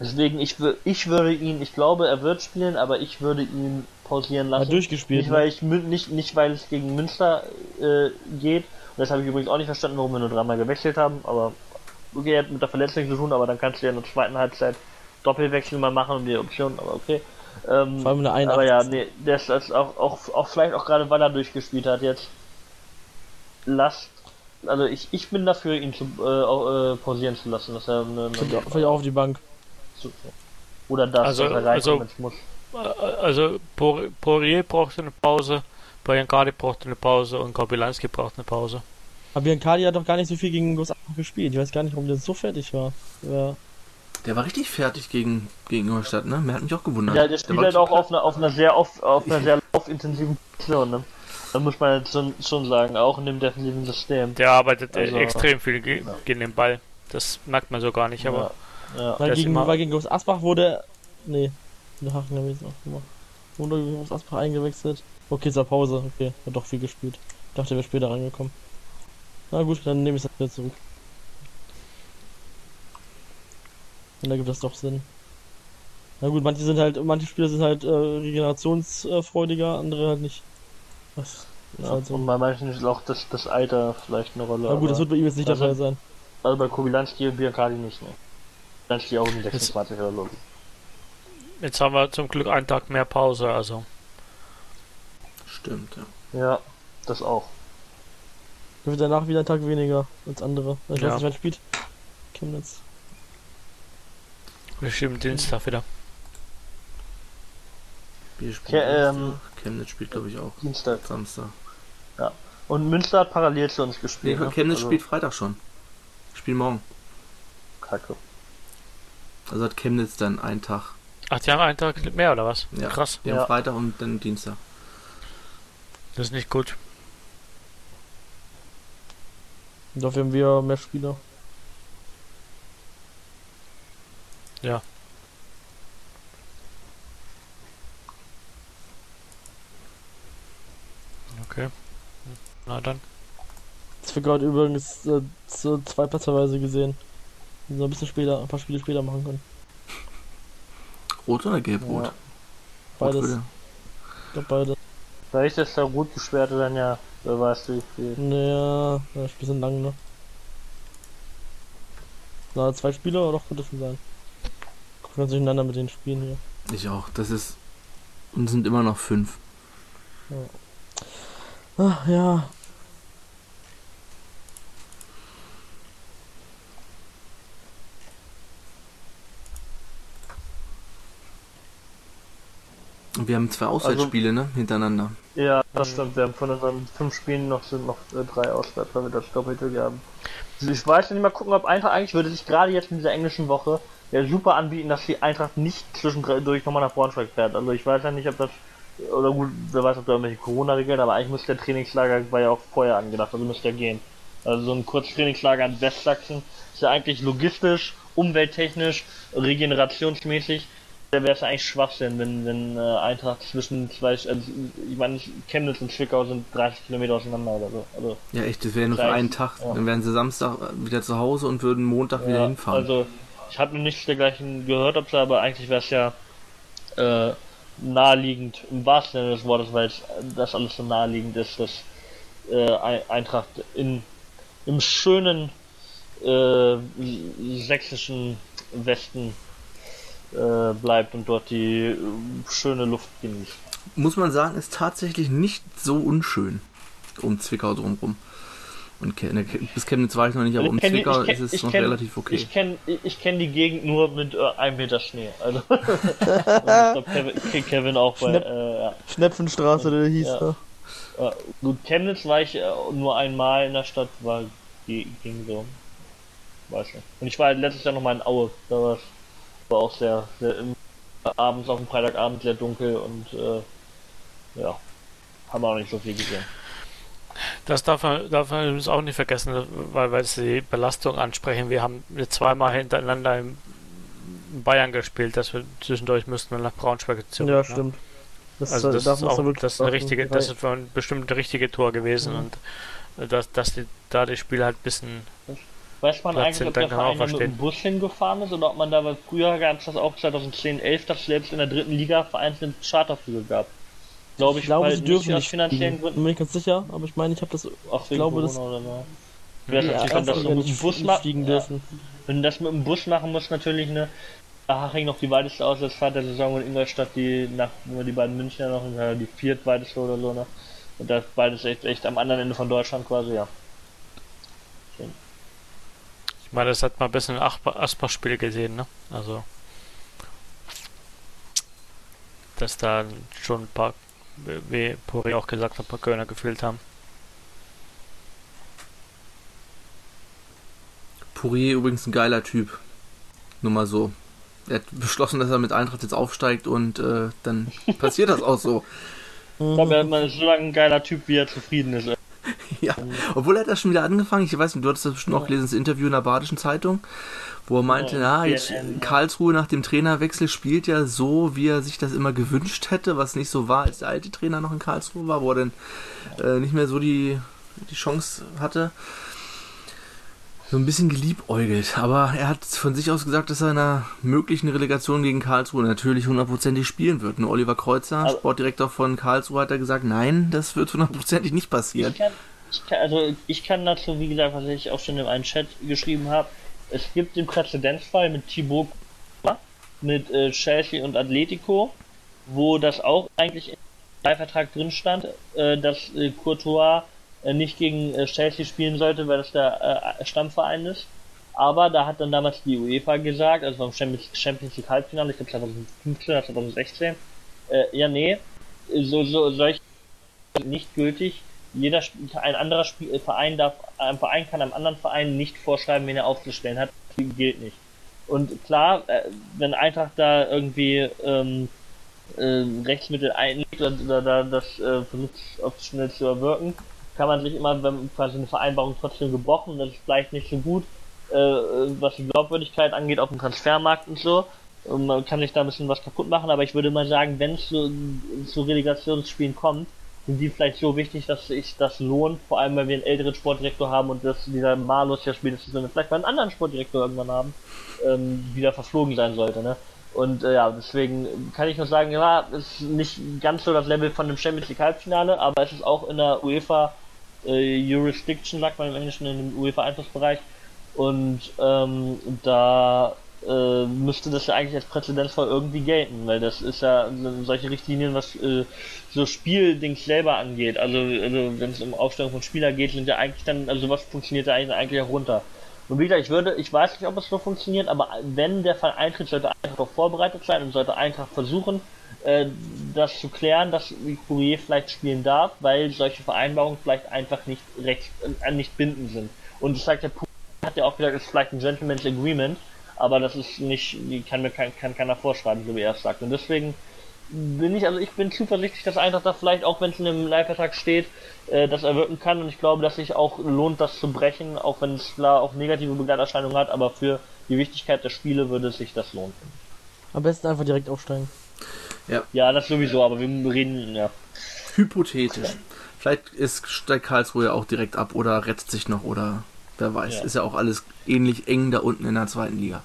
deswegen, ich, ich würde ihn, ich glaube, er wird spielen, aber ich würde ihn pausieren lassen. Hat durchgespielt. Nicht, ne? weil ich nicht, nicht weil es gegen Münster äh, geht. Und das habe ich übrigens auch nicht verstanden, warum wir nur dreimal gewechselt haben. Aber okay, hat mit der Verletzung zu tun, aber dann kannst du ja in der zweiten Halbzeit Doppelwechsel mal machen und die Option, aber okay. Ähm, Vor allem eine 81. Aber ja, nee, der ist auch, auch, auch vielleicht auch gerade, weil er durchgespielt hat jetzt. Lasst also ich, ich bin dafür, ihn zu äh, äh, pausieren zu lassen, dass er eine, eine vielleicht auch auf die Bank. Oder das, also, dass er also, muss. Also Poirier braucht eine Pause, Biancardi braucht eine Pause und Korbilanski braucht eine Pause. Aber Biancardi hat doch gar nicht so viel gegen Los gespielt. Ich weiß gar nicht, warum der so fertig war. Ja. Der war richtig fertig gegen, gegen Ingolstadt, ne? Mir hat mich auch gewundert. Ja, der spielt der halt auch auf einer, auf einer sehr auf, auf einer sehr laufintensiven Position, ne? Da muss man jetzt schon, schon sagen, auch in dem defensiven System. Der arbeitet also, extrem viel ge ja. gegen den Ball. Das merkt man so gar nicht, aber. Ja. ja. Weil, gegen, weil gegen Groß Asbach wurde. Nee, in der Hachen habe ich es auch gemacht. Wurde gegen Groß Asbach eingewechselt. Okay, zur Pause. Okay, hat doch viel gespielt. Ich dachte, er wäre später reingekommen. Na gut, dann nehme ich es wieder zurück. Und da gibt das doch Sinn. Na gut, manche sind halt, manche Spieler sind halt äh, regenerationsfreudiger, andere halt nicht. Was? Ja, halt so. Und bei manchen ist auch das, das Alter vielleicht eine Rolle. Na gut, das wird bei ihm jetzt nicht also, der Fall sein. Also bei Kubilanski und Biancardi nicht, ne? Kubilanski auch um 26 oder so. Jetzt haben wir zum Glück einen Tag mehr Pause, also. Stimmt, ja. Ja, das auch. Wird danach wieder ein Tag weniger als andere. Ich ja. weiß nicht, wer spielt. Chemnitz. Wir schieben Dienstag wieder. Wir spielen Ke ähm, Chemnitz spielt glaube ich auch. Dienstag. Samstag. Ja. Und Münster hat parallel zu uns gespielt. Nee, ne? Chemnitz also... spielt Freitag schon. Spiel morgen. Kacke. Also hat Chemnitz dann einen Tag. Ach, die haben einen Tag mehr oder was? Ja. Krass. Die ja. haben Freitag und dann Dienstag. Das ist nicht gut. Dafür haben wir mehr Spieler. Ja. Okay. Na dann. Das wird gerade übrigens äh, so zwei Platzerweise gesehen. Die so ein bisschen später, ein paar Spiele später machen können. Rot oder gelb-rot? Ja. Beides. Ich glaube beides. Vielleicht ist der rot gesperrte dann ja, wer weiß wie viel. Naja, das Spiel sind lang, ne? Na, zwei Spieler oder doch könnte schon sein. Guck ganz durcheinander mit den Spielen hier. Ich auch, das ist. Und sind immer noch fünf. Ja. Ach ja. Und wir haben zwei Auswärtsspiele, also, ne? Hintereinander. Ja, das stimmt. Wir haben von unseren fünf Spielen noch sind noch äh, drei Auswärts, weil wir das Doppelte haben. Also ich weiß nicht mal gucken, ob Eintracht eigentlich würde sich gerade jetzt in dieser englischen Woche ja super anbieten, dass die Eintracht nicht zwischendurch nochmal nach Braunschweig fährt. Also ich weiß ja nicht, ob das oder gut, wer weiß, ob da irgendwelche Corona-Regeln, aber eigentlich müsste der Trainingslager war ja auch vorher angedacht, also müsste er gehen. Also so ein Kurztrainingslager in Westsachsen ist ja eigentlich logistisch, umwelttechnisch, regenerationsmäßig wäre es eigentlich Schwachsinn, wenn, wenn äh, Eintracht zwischen zwei, also ich meine, Chemnitz und Zwickau sind 30 Kilometer auseinander oder so. Also ja, echt, das wäre nur für einen Tag. Ja. Dann wären sie Samstag wieder zu Hause und würden Montag ja, wieder hinfahren. Also, ich habe noch nichts dergleichen gehört, ob aber eigentlich wäre es ja äh, naheliegend, im wahrsten Sinne des Wortes, weil das alles so naheliegend ist, dass äh, Eintracht in, im schönen äh, sächsischen Westen äh, bleibt und dort die äh, schöne Luft genießt. Muss man sagen, ist tatsächlich nicht so unschön um Zwickau drumherum. Und ne, bis Chemnitz war ich noch nicht, aber um Zwickau kenn, ist es noch kenn, relativ okay. Ich kenne ich kenn die Gegend nur mit äh, einem Meter Schnee. Also ich glaube Kevin, Kevin, auch bei Schnepp, äh, ja. Schnepfenstraße, der hieß ja. da. Äh, gut, Chemnitz war ich äh, nur einmal in der Stadt, war ging so. Weiß nicht. Und ich war halt letztes Jahr noch mal in Aue. Da war es war auch sehr, sehr abends auf dem Freitagabend sehr dunkel und äh, ja, haben wir auch nicht so viel gesehen. Das darf man, darf man übrigens auch nicht vergessen, weil, weil sie die Belastung ansprechen. Wir haben zweimal hintereinander in Bayern gespielt, dass wir zwischendurch müssten wir nach Braunschweig zurück. Ja, ne? stimmt. Das, also das, ist auch, das ist eine richtige, das ist ein bestimmt ein richtige Tor gewesen mhm. und dass, dass die, da das Spiel halt ein bisschen Weiß man Platz eigentlich, ob der Verein mit dem Bus hingefahren ist oder ob man da, früher gab es das auch 2010, 11, dass es selbst in der dritten Liga vereinzelte Charterflüge gab. Glaube ich, ich glaube, sie dürfen nicht aus finanziellen Gründen. Bin mir ganz sicher, aber ich meine, ich habe das. Ach, ich glaube, das. Oder so. Wäre ja, natürlich, wenn das mit dem Bus machen dürfen. Ja. Wenn das mit dem Bus machen muss, natürlich eine. Haching noch die weiteste Auswärtsfahrt der Saison und Ingolstadt die nach die beiden Münchner noch die viertweiteste oder so noch. Und das beides echt, echt am anderen Ende von Deutschland quasi, ja. Ich meine, das hat man ein bisschen im Asper-Spiel gesehen, ne? Also. Dass da schon ein paar, wie Pori auch gesagt hat, ein paar Kölner gefehlt haben. Pourier übrigens ein geiler Typ. Nur mal so. Er hat beschlossen, dass er mit Eintracht jetzt aufsteigt und äh, dann passiert das auch so. Ich glaube, er ist so lange ein geiler Typ, wie er zufrieden ist. ja, obwohl er hat das schon wieder angefangen. Ich weiß nicht, du hattest das bestimmt auch gelesen, das Interview in der Badischen Zeitung, wo er meinte, na, jetzt Karlsruhe nach dem Trainerwechsel spielt ja so, wie er sich das immer gewünscht hätte, was nicht so war, als der alte Trainer noch in Karlsruhe war, wo er dann äh, nicht mehr so die, die Chance hatte so ein bisschen geliebäugelt. Aber er hat von sich aus gesagt, dass er in einer möglichen Relegation gegen Karlsruhe natürlich hundertprozentig spielen wird. Und Oliver Kreuzer, also, Sportdirektor von Karlsruhe, hat er gesagt, nein, das wird hundertprozentig nicht passieren. Ich kann, ich kann, also ich kann dazu, wie gesagt, was ich auch schon in einem Chat geschrieben habe, es gibt den Präzedenzfall mit Thibaut mit äh, Chelsea und Atletico, wo das auch eigentlich im Vertrag drin stand, äh, dass äh, Courtois nicht gegen äh, Chelsea spielen sollte, weil das der äh, Stammverein ist. Aber da hat dann damals die UEFA gesagt, also beim Champions League Halbfinale, ich glaube 2015 oder 2016, äh, ja nee, so, so solche nicht gültig. Jeder ein anderer Spiel, Verein darf, ein Verein kann einem anderen Verein nicht vorschreiben, wen er aufzustellen hat. Das gilt nicht. Und klar, äh, wenn Eintracht da irgendwie ähm, äh, Rechtsmittel einlegt oder, oder das äh, versucht auf schnell zu erwirken, kann man sich immer, wenn quasi eine Vereinbarung trotzdem gebrochen, das ist vielleicht nicht so gut, äh, was die Glaubwürdigkeit angeht auf dem Transfermarkt und so. Und man kann sich da ein bisschen was kaputt machen, aber ich würde mal sagen, wenn es zu, zu Relegationsspielen kommt, sind die vielleicht so wichtig, dass sich das lohnt, vor allem weil wir einen älteren Sportdirektor haben und dass dieser Malus ja spätestens, wenn wir vielleicht mal einen anderen Sportdirektor irgendwann haben, ähm, wieder verflogen sein sollte, ne? Und äh, ja, deswegen kann ich nur sagen, ja, ist nicht ganz so das Level von dem Champions League Halbfinale, aber es ist auch in der UEFA äh, Jurisdiction, sagt man im Englischen, in dem UEFA-Einflussbereich. Und ähm, da äh, müsste das ja eigentlich als Präzedenzfall irgendwie gelten, weil das ist ja solche Richtlinien, was äh, so Spieldings selber angeht. Also, also wenn es um Aufstellung von Spieler geht, sind ja eigentlich dann, also was funktioniert da eigentlich, eigentlich runter. Und wie gesagt, ich würde, ich weiß nicht, ob es so funktioniert, aber wenn der Fall eintritt, sollte Eintracht auch vorbereitet sein und sollte Eintracht versuchen, äh, das zu klären, dass Courier vielleicht spielen darf, weil solche Vereinbarungen vielleicht einfach nicht recht, äh, nicht bindend sind. Und das sagt der Puma, hat ja auch gesagt, es ist vielleicht ein Gentleman's Agreement, aber das ist nicht, die kann mir kein, kann keiner vorschreiben, so wie er es sagt. Und deswegen bin ich, also ich bin zuversichtlich, dass Eintracht da vielleicht, auch wenn es in einem Leihvertrag steht, äh, das erwirken kann und ich glaube, dass sich auch lohnt, das zu brechen, auch wenn es klar auch negative Begleiterscheinungen hat, aber für die Wichtigkeit der Spiele würde sich das lohnen. Am besten einfach direkt aufsteigen. Ja. ja, das sowieso, aber wir reden, ja. Hypothetisch. Vielleicht ist, steigt Karlsruhe auch direkt ab oder rettet sich noch oder wer weiß. Ja. Ist ja auch alles ähnlich eng da unten in der zweiten Liga.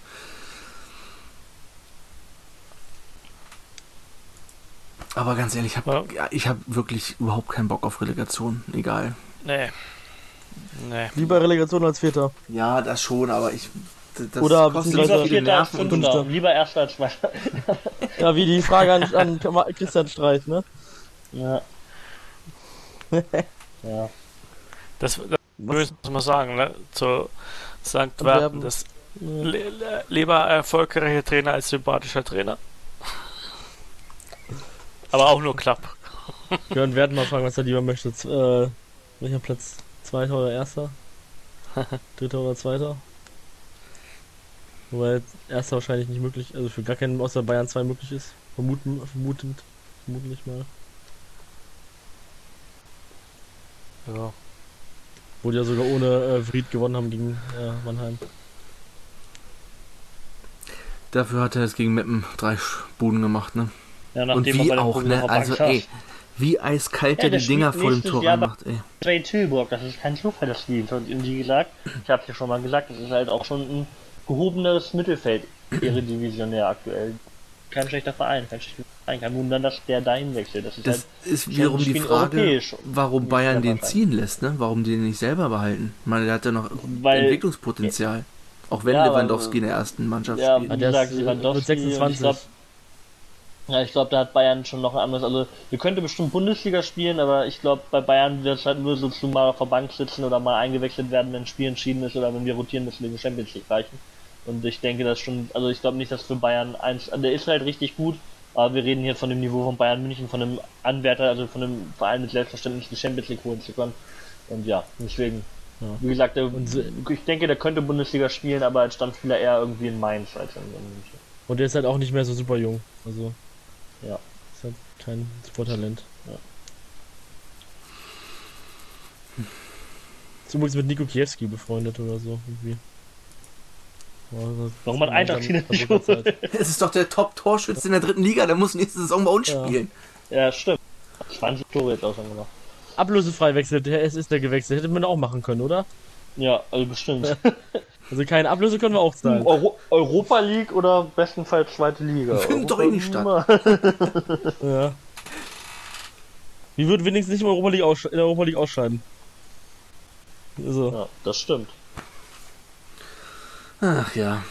Aber ganz ehrlich, ich habe ja. ich hab wirklich überhaupt keinen Bock auf Relegation. Egal. Nee. nee. Lieber Relegation als Vierter. Ja, das schon, aber ich das Oder kostet lieber viele Nerven und Fünfter. Lieber erster als zweiter. ja, wie die Frage an, an Christian Streit, ne? Ja. ja. Das, das muss man sagen, ne? Zu St. Werben, das ja. lieber erfolgreicher Trainer als sympathischer Trainer. Aber auch nur knapp. Björn werden mal fragen, was er lieber möchte. Äh, welcher Platz? Zweiter oder erster? Dritter oder zweiter? Wobei erster wahrscheinlich nicht möglich, also für gar keinen außer Bayern 2 möglich ist. Vermuten, vermutend, vermutlich mal. Ja. Wo die ja sogar ohne äh, Fried gewonnen haben gegen äh, Mannheim. Dafür hat er jetzt gegen Meppen drei Buden gemacht, ne? Ja, Und wie auch, ne? Also, ey, wie eiskalt ja, er die Dinger vor dem Tor macht, ey. Zwei Tilburg, das ist kein Zufall, das Spiel. Und wie gesagt, ich hab's ja schon mal gesagt, das ist halt auch schon ein gehobenes Mittelfeld, ihre Divisionär aktuell. Kein schlechter Verein, kein schlechter Verein. Kein Wunder, dass der dahin wechselt. Das ist, das halt ist wiederum die Frage, warum Bayern den ziehen lässt, ne? Warum die den nicht selber behalten? Ich meine, der hat ja noch Weil, Entwicklungspotenzial. Auch wenn ja, Lewandowski in der ersten Mannschaft ja, spielt. Wie gesagt, Lewandowski 26. Glaub, ja, ich glaube, da hat Bayern schon noch ein anderes. Also, wir könnte bestimmt Bundesliga spielen, aber ich glaube, bei Bayern wird es halt nur so zu mal auf der Bank sitzen oder mal eingewechselt werden, wenn ein Spiel entschieden ist oder wenn wir rotieren müssen wegen Champions League reichen. Und ich denke, das schon, also ich glaube nicht, dass für Bayern eins, der ist halt richtig gut, aber wir reden hier von dem Niveau von Bayern München, von einem Anwärter, also von einem Verein mit Selbstverständnis die Champions League holen zu können. Und ja, deswegen, ja. wie gesagt, der, ich denke, der könnte Bundesliga spielen, aber als Stammspieler eher irgendwie in Mainz als in, München. Und der ist halt auch nicht mehr so super jung, also. Ja. Ist halt kein Sporttalent. Ja. Ist übrigens mit Nico Kiewski befreundet oder so. Irgendwie. Warum hat Eintracht ihn nicht Es ist doch der Top-Torschütze in der dritten Liga, der muss nächste Saison bei uns ja. spielen. Ja, stimmt. 20 Tore jetzt auch schon gemacht. Ablösefrei wechselt, es ist der gewechselt. Hätte man auch machen können, oder? Ja, also bestimmt. Also keine Ablöse können wir auch zahlen. Euro Europa League oder bestenfalls zweite Liga. Findet doch eh nicht statt. ja. Wie würden wenigstens nicht in, Europa League in der Europa League ausscheiden? Also. Ja, das stimmt. Ach ja.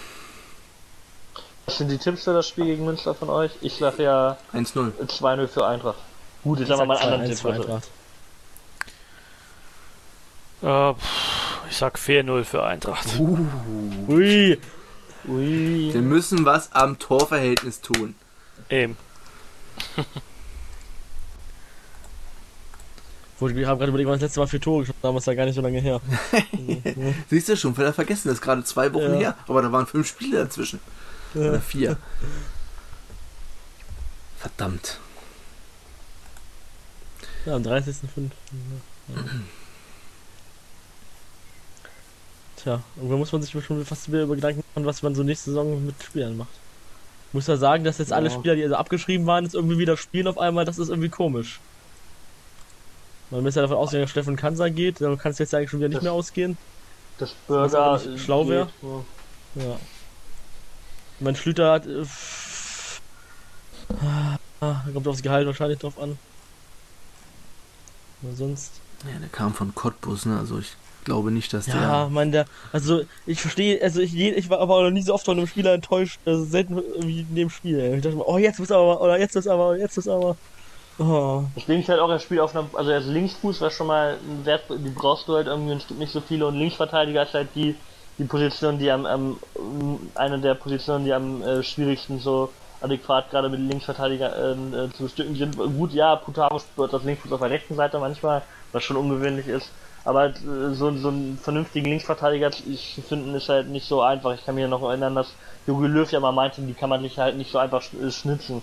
Was sind die Tipps für das Spiel gegen Münster von euch? Ich sage ja 1-0. 2-0 für Eintracht. Gut, jetzt haben wir mal einen anderen Tipp. Für Eintracht. Uh, ich sag 4-0 für Eintracht. Uh. Ui. Ui. Wir müssen was am Torverhältnis tun. Eben. Wir haben gerade überlegt, wann das letzte Mal für Tore geschossen damals ja gar nicht so lange her. Siehst du schon, vielleicht vergessen, das ist gerade zwei Wochen ja. her, aber da waren fünf Spiele dazwischen. Ja. Oder vier. Verdammt. Ja, am 30.05. Ja. Tja, irgendwann muss man sich schon fast wieder über Gedanken machen, was man so nächste Saison mit Spielern macht. Muss ja sagen, dass jetzt alle Spieler, die also abgeschrieben waren, jetzt irgendwie wieder spielen auf einmal, das ist irgendwie komisch. Man müsste ja davon ausgehen, dass Steffen Kanser geht, da kann es jetzt eigentlich schon wieder nicht das, mehr ausgehen. Das Burger schlau wäre. Ja. Mein Schlüter hat. Äh, ah, kommt aufs Gehalt wahrscheinlich drauf an. Aber sonst. Ja, der kam von Cottbus, ne? Also ich glaube nicht, dass ja, der. Ja, mein, der. Also ich verstehe, also ich, ich war aber auch noch nie so oft von einem Spieler enttäuscht, also selten wie in dem Spiel. Ich dachte mir, oh jetzt muss aber, oder jetzt ist aber, jetzt ist aber. Oh. Das Ding halt auch, er spielt auf einem, also er ist Linksfuß, was schon mal ein Wert, die brauchst du halt irgendwie, es gibt nicht so viele und Linksverteidiger ist halt die, die Position, die am, am eine der Positionen, die am äh, schwierigsten so adäquat gerade mit Linksverteidiger äh, zu bestücken sind. Gut, ja, Putaro spielt als Linksfuß auf der rechten Seite manchmal, was schon ungewöhnlich ist. Aber äh, so, so einen vernünftigen Linksverteidiger zu finden ist halt nicht so einfach. Ich kann mich noch erinnern, dass Jogi Löw ja mal meinte, die kann man sich halt nicht so einfach äh, schnitzen.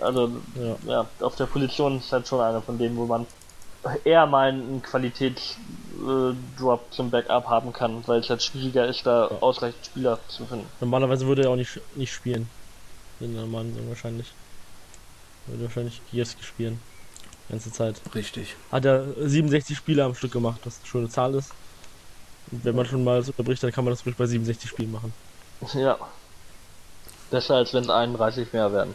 Also, ja. ja. auf der Position ist halt schon einer von denen, wo man eher mal einen Qualitätsdrop äh, zum Backup haben kann, weil es halt schwieriger ist, da ja. ausreichend Spieler zu finden. Normalerweise würde er auch nicht, nicht spielen. In der Mann wahrscheinlich. Würde wahrscheinlich Gierski spielen. Die ganze Zeit. Richtig. Hat er 67 Spiele am Stück gemacht, was eine schöne Zahl ist. Und wenn man schon mal so unterbricht, dann kann man das ruhig bei 67 Spielen machen. Ja. Besser als wenn es 31 mehr werden.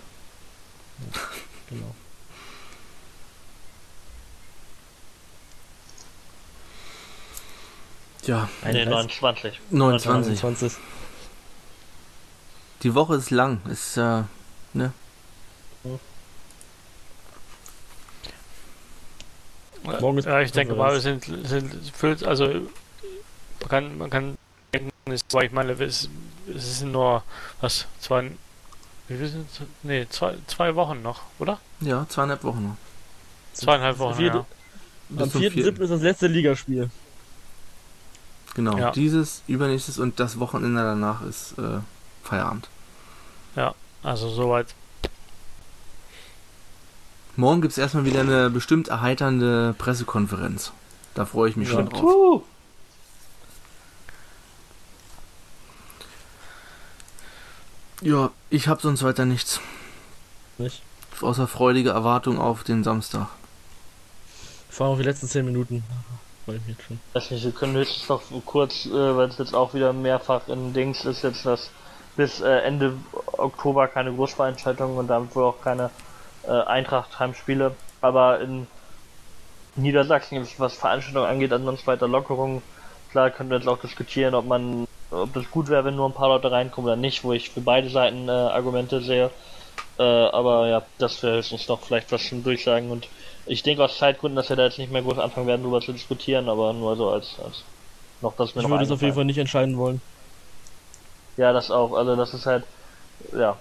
Genau. Ja. Nee, 29. 29. 29. Die Woche ist lang. Ist, äh, ne? Morgen ist ja, ich denke mal, wir sind, sind füllt, also man kann, man kann denken, aber ich meine, es, es sind nur, was, zwei, wie viel sind Nee, zwei, zwei Wochen noch, oder? Ja, zweieinhalb Wochen noch. Zweieinhalb Wochen, vierte, ja. Am 4.7. ist das letzte Ligaspiel. Genau, ja. dieses, übernächstes und das Wochenende danach ist äh, Feierabend. Ja, also soweit. Morgen gibt es erstmal wieder eine bestimmt erheiternde Pressekonferenz. Da freue ich mich ja. schon drauf. Ja, ich habe sonst weiter nichts. Nicht? Außer freudige Erwartung auf den Samstag. Vor allem auf die letzten 10 Minuten. Weiß nicht, wir können höchstens noch kurz, äh, weil es jetzt auch wieder mehrfach in Dings ist, jetzt dass bis äh, Ende Oktober keine Großveranstaltungen und damit wohl auch keine äh, Eintracht-Heimspiele. Aber in Niedersachsen, was Veranstaltungen angeht, ansonsten weiter Lockerungen. Klar können wir jetzt auch diskutieren, ob man ob das gut wäre, wenn nur ein paar Leute reinkommen oder nicht, wo ich für beide Seiten äh, Argumente sehe. Äh, aber ja, das wäre höchstens noch vielleicht was zum Durchsagen und ich denke aus Zeitgründen, dass wir da jetzt nicht mehr groß anfangen werden, darüber zu diskutieren, aber nur so als, als noch das mir Ich würde es auf jeden Fall nicht entscheiden wollen. Ja, das auch. Also das ist halt, ja.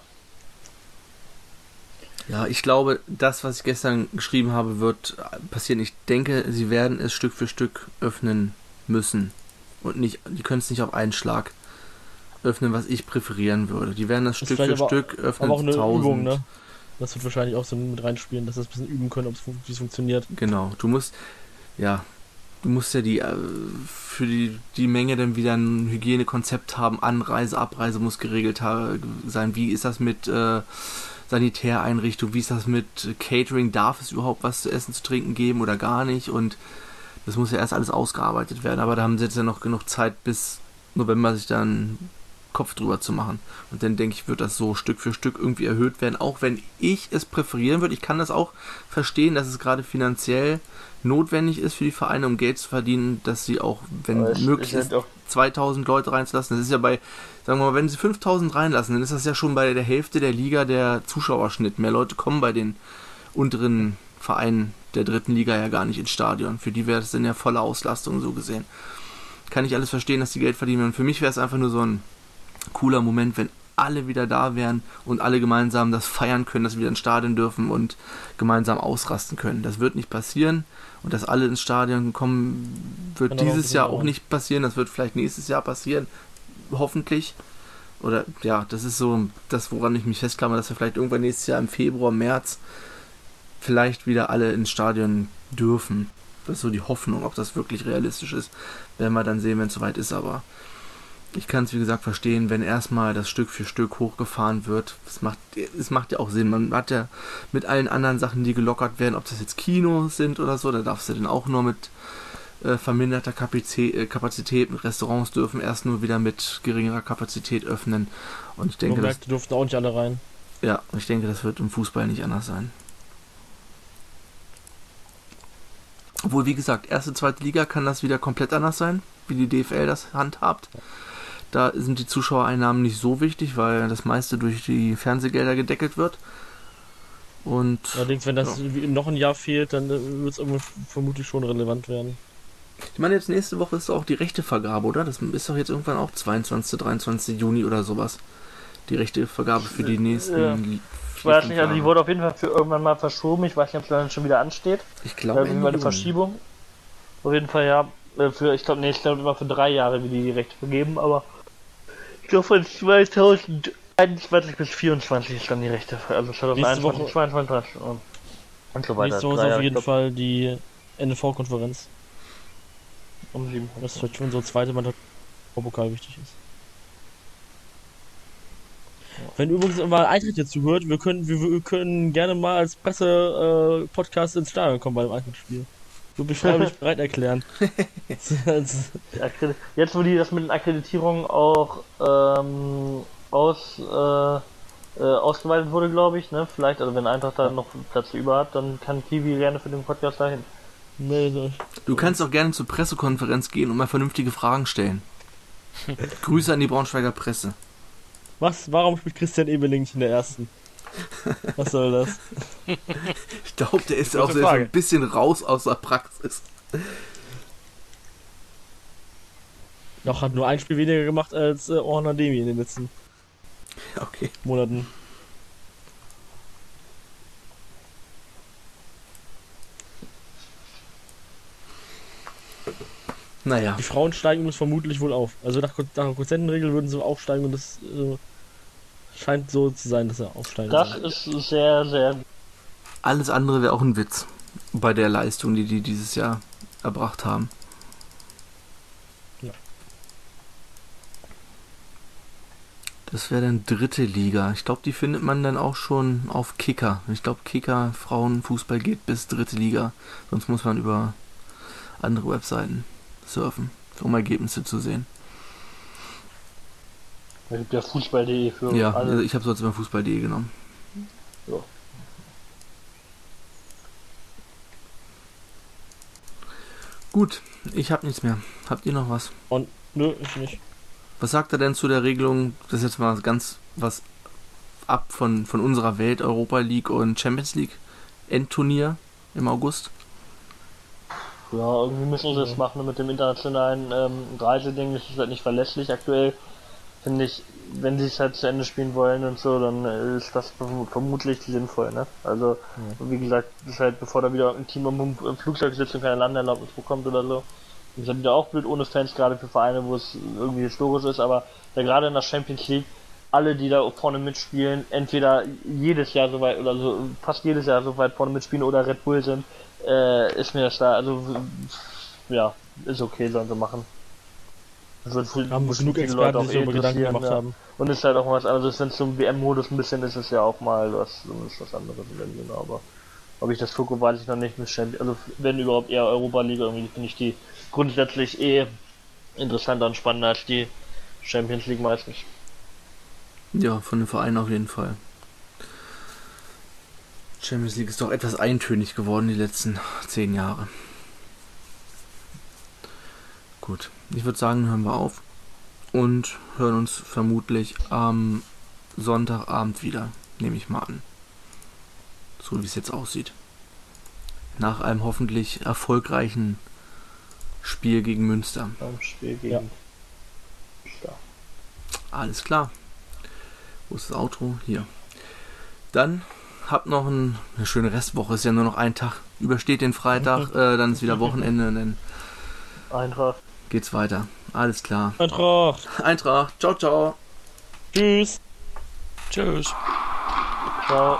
Ja, ich glaube, das, was ich gestern geschrieben habe, wird passieren. Ich denke, sie werden es Stück für Stück öffnen müssen und nicht, die können es nicht auf einen Schlag öffnen, was ich präferieren würde. Die werden das, das Stück für aber, Stück öffnen. Aber auch eine 1000. Übung, ne? Das wird wahrscheinlich auch so mit reinspielen, dass das ein bisschen üben können, ob es funktioniert. Genau, du musst, ja, du musst ja die äh, für die, die Menge dann wieder ein Hygienekonzept haben, Anreise, Abreise muss geregelt sein. Wie ist das mit äh, Sanitäreinrichtung, wie ist das mit Catering, darf es überhaupt was zu essen, zu trinken geben oder gar nicht und das muss ja erst alles ausgearbeitet werden, aber da haben sie jetzt ja noch genug Zeit bis November sich dann Kopf drüber zu machen. Und dann denke ich, wird das so Stück für Stück irgendwie erhöht werden, auch wenn ich es präferieren würde. Ich kann das auch verstehen, dass es gerade finanziell notwendig ist für die Vereine, um Geld zu verdienen, dass sie auch, wenn möglich ist, 2000 Leute reinzulassen. Das ist ja bei, sagen wir mal, wenn sie 5000 reinlassen, dann ist das ja schon bei der Hälfte der Liga der Zuschauerschnitt. Mehr Leute kommen bei den unteren Vereinen der dritten Liga ja gar nicht ins Stadion. Für die wäre das dann ja volle Auslastung so gesehen. Kann ich alles verstehen, dass die Geld verdienen. Und für mich wäre es einfach nur so ein cooler Moment, wenn alle wieder da wären und alle gemeinsam das feiern können, dass wir wieder ins Stadion dürfen und gemeinsam ausrasten können. Das wird nicht passieren und dass alle ins Stadion kommen, wird dieses Jahr auch nicht passieren. Das wird vielleicht nächstes Jahr passieren, hoffentlich. Oder ja, das ist so das, woran ich mich festklammer, dass wir vielleicht irgendwann nächstes Jahr im Februar, März vielleicht wieder alle ins Stadion dürfen. Das ist so die Hoffnung, ob das wirklich realistisch ist, werden wir dann sehen, wenn es soweit ist. Aber ich kann es wie gesagt verstehen, wenn erstmal das Stück für Stück hochgefahren wird. Es macht, es macht ja auch Sinn. Man hat ja mit allen anderen Sachen, die gelockert werden, ob das jetzt Kinos sind oder so, da darfst du dann auch nur mit äh, verminderter Kapazität, äh, Kapazität Restaurants dürfen erst nur wieder mit geringerer Kapazität öffnen. Und ich denke, das, durften auch nicht alle rein. Ja, ich denke, das wird im Fußball nicht anders sein. Obwohl, wie gesagt, erste, zweite Liga kann das wieder komplett anders sein, wie die DFL das handhabt. Da sind die Zuschauereinnahmen nicht so wichtig, weil das meiste durch die Fernsehgelder gedeckelt wird. Und allerdings, wenn das ja. noch ein Jahr fehlt, dann äh, wird es vermutlich schon relevant werden. Ich meine, jetzt nächste Woche ist auch die Rechtevergabe, oder? Das ist doch jetzt irgendwann auch 22, 23 Juni oder sowas. Die Rechtevergabe für die nächsten. Ja. Ich weiß nicht, also die wurde auf jeden Fall für irgendwann mal verschoben. Ich weiß nicht, ob es dann schon wieder ansteht. Ich glaube. Da eine Verschiebung. Auf jeden Fall, ja. Äh, für, ich glaube, nee, ich glaube immer für drei Jahre, wie die die Rechte vergeben, aber ich glaube von 2021 bis 2024 ist dann die Rechte, also 2021, 2022 und, und so weiter. Nächste Woche ist auf jeden Fall die NV-Konferenz. Um sieben. Das wird schon so zweite Mal Pokal wichtig ist. Wenn übrigens mal Eintritt jetzt zuhört, wir können, wir, wir können gerne mal als Presse-Podcast äh, ins Stadion kommen beim Eintrittspiel. Du beschreibst mich bereit erklären. jetzt, wo die das mit den Akkreditierungen auch ähm, aus, äh, äh, ausgeweitet wurde, glaube ich, ne? Vielleicht, also wenn Eintracht da noch Platz über hat, dann kann Kiwi gerne für den Podcast dahin. Nee, du kannst auch gerne zur Pressekonferenz gehen und mal vernünftige Fragen stellen. Grüße an die Braunschweiger Presse. Was? Warum spielt Christian Ebeling nicht in der ersten? Was soll das? Ich glaube, der ist auch so ein bisschen raus aus der Praxis. Noch hat nur ein Spiel weniger gemacht als äh, Orna Demi in den letzten okay. Monaten. Naja. Die Frauen steigen uns vermutlich wohl auf. Also nach, nach der Quotientenregel würden sie aufsteigen und das äh, scheint so zu sein, dass er aufsteigen Das sein. ist sehr, sehr. Alles andere wäre auch ein Witz bei der Leistung, die die dieses Jahr erbracht haben. Ja. Das wäre dann dritte Liga. Ich glaube, die findet man dann auch schon auf Kicker. Ich glaube, Kicker Frauenfußball geht bis dritte Liga. Sonst muss man über andere Webseiten surfen, um Ergebnisse zu sehen. Es gibt ja Fußball.de für Ja, alle. Also ich habe so jetzt immer Fußball.de genommen. Ja. Gut, ich habe nichts mehr. Habt ihr noch was? Und nö, ich nicht. Was sagt er denn zu der Regelung? Das ist jetzt mal ganz was ab von, von unserer Welt, Europa League und Champions League Endturnier im August. Ja, irgendwie müssen sie das machen mit dem internationalen ähm, Reiseding. Das ist halt nicht verlässlich aktuell. Finde ich, wenn sie es halt zu Ende spielen wollen und so, dann äh, ist das vermutlich sinnvoll, ne? Also, ja. wie gesagt, ist halt, bevor da wieder ein Team im Flugzeug sitzt und keine Landeerlaubnis bekommt oder so. Das ist halt wieder auch blöd ohne Fans, gerade für Vereine, wo es irgendwie historisch ist, aber da gerade in der Champions League alle, die da vorne mitspielen, entweder jedes Jahr so weit oder so, fast jedes Jahr so weit vorne mitspielen oder Red Bull sind, äh, ist mir das da, also ja, ist okay, sollen sie machen. Das wird viel, haben genug Experten, die sich über Gedanken gemacht ja. haben. Und ist halt auch was anderes, wenn es zum WM-Modus ein bisschen ist, ist ja auch mal was, ist was anderes in aber ob ich das gucke, weiß ich noch nicht. Also wenn überhaupt eher Europa-Liga, irgendwie finde ich die grundsätzlich eh interessanter und spannender als die Champions League meistens. Ja, von den Vereinen auf jeden Fall. Champions League ist doch etwas eintönig geworden die letzten zehn Jahre. Gut, ich würde sagen, hören wir auf und hören uns vermutlich am Sonntagabend wieder, nehme ich mal an. So wie es jetzt aussieht. Nach einem hoffentlich erfolgreichen Spiel gegen Münster. Beim Spiel gegen ja. Münster. Alles klar. Wo ist das Outro? Hier. Dann habt noch ein, eine schöne Restwoche. Ist ja nur noch ein Tag. Übersteht den Freitag, äh, dann ist wieder Wochenende. Dann Eintracht. Geht's weiter. Alles klar. Eintracht. Eintracht. Ciao, ciao. Tschüss. Tschüss. Ciao.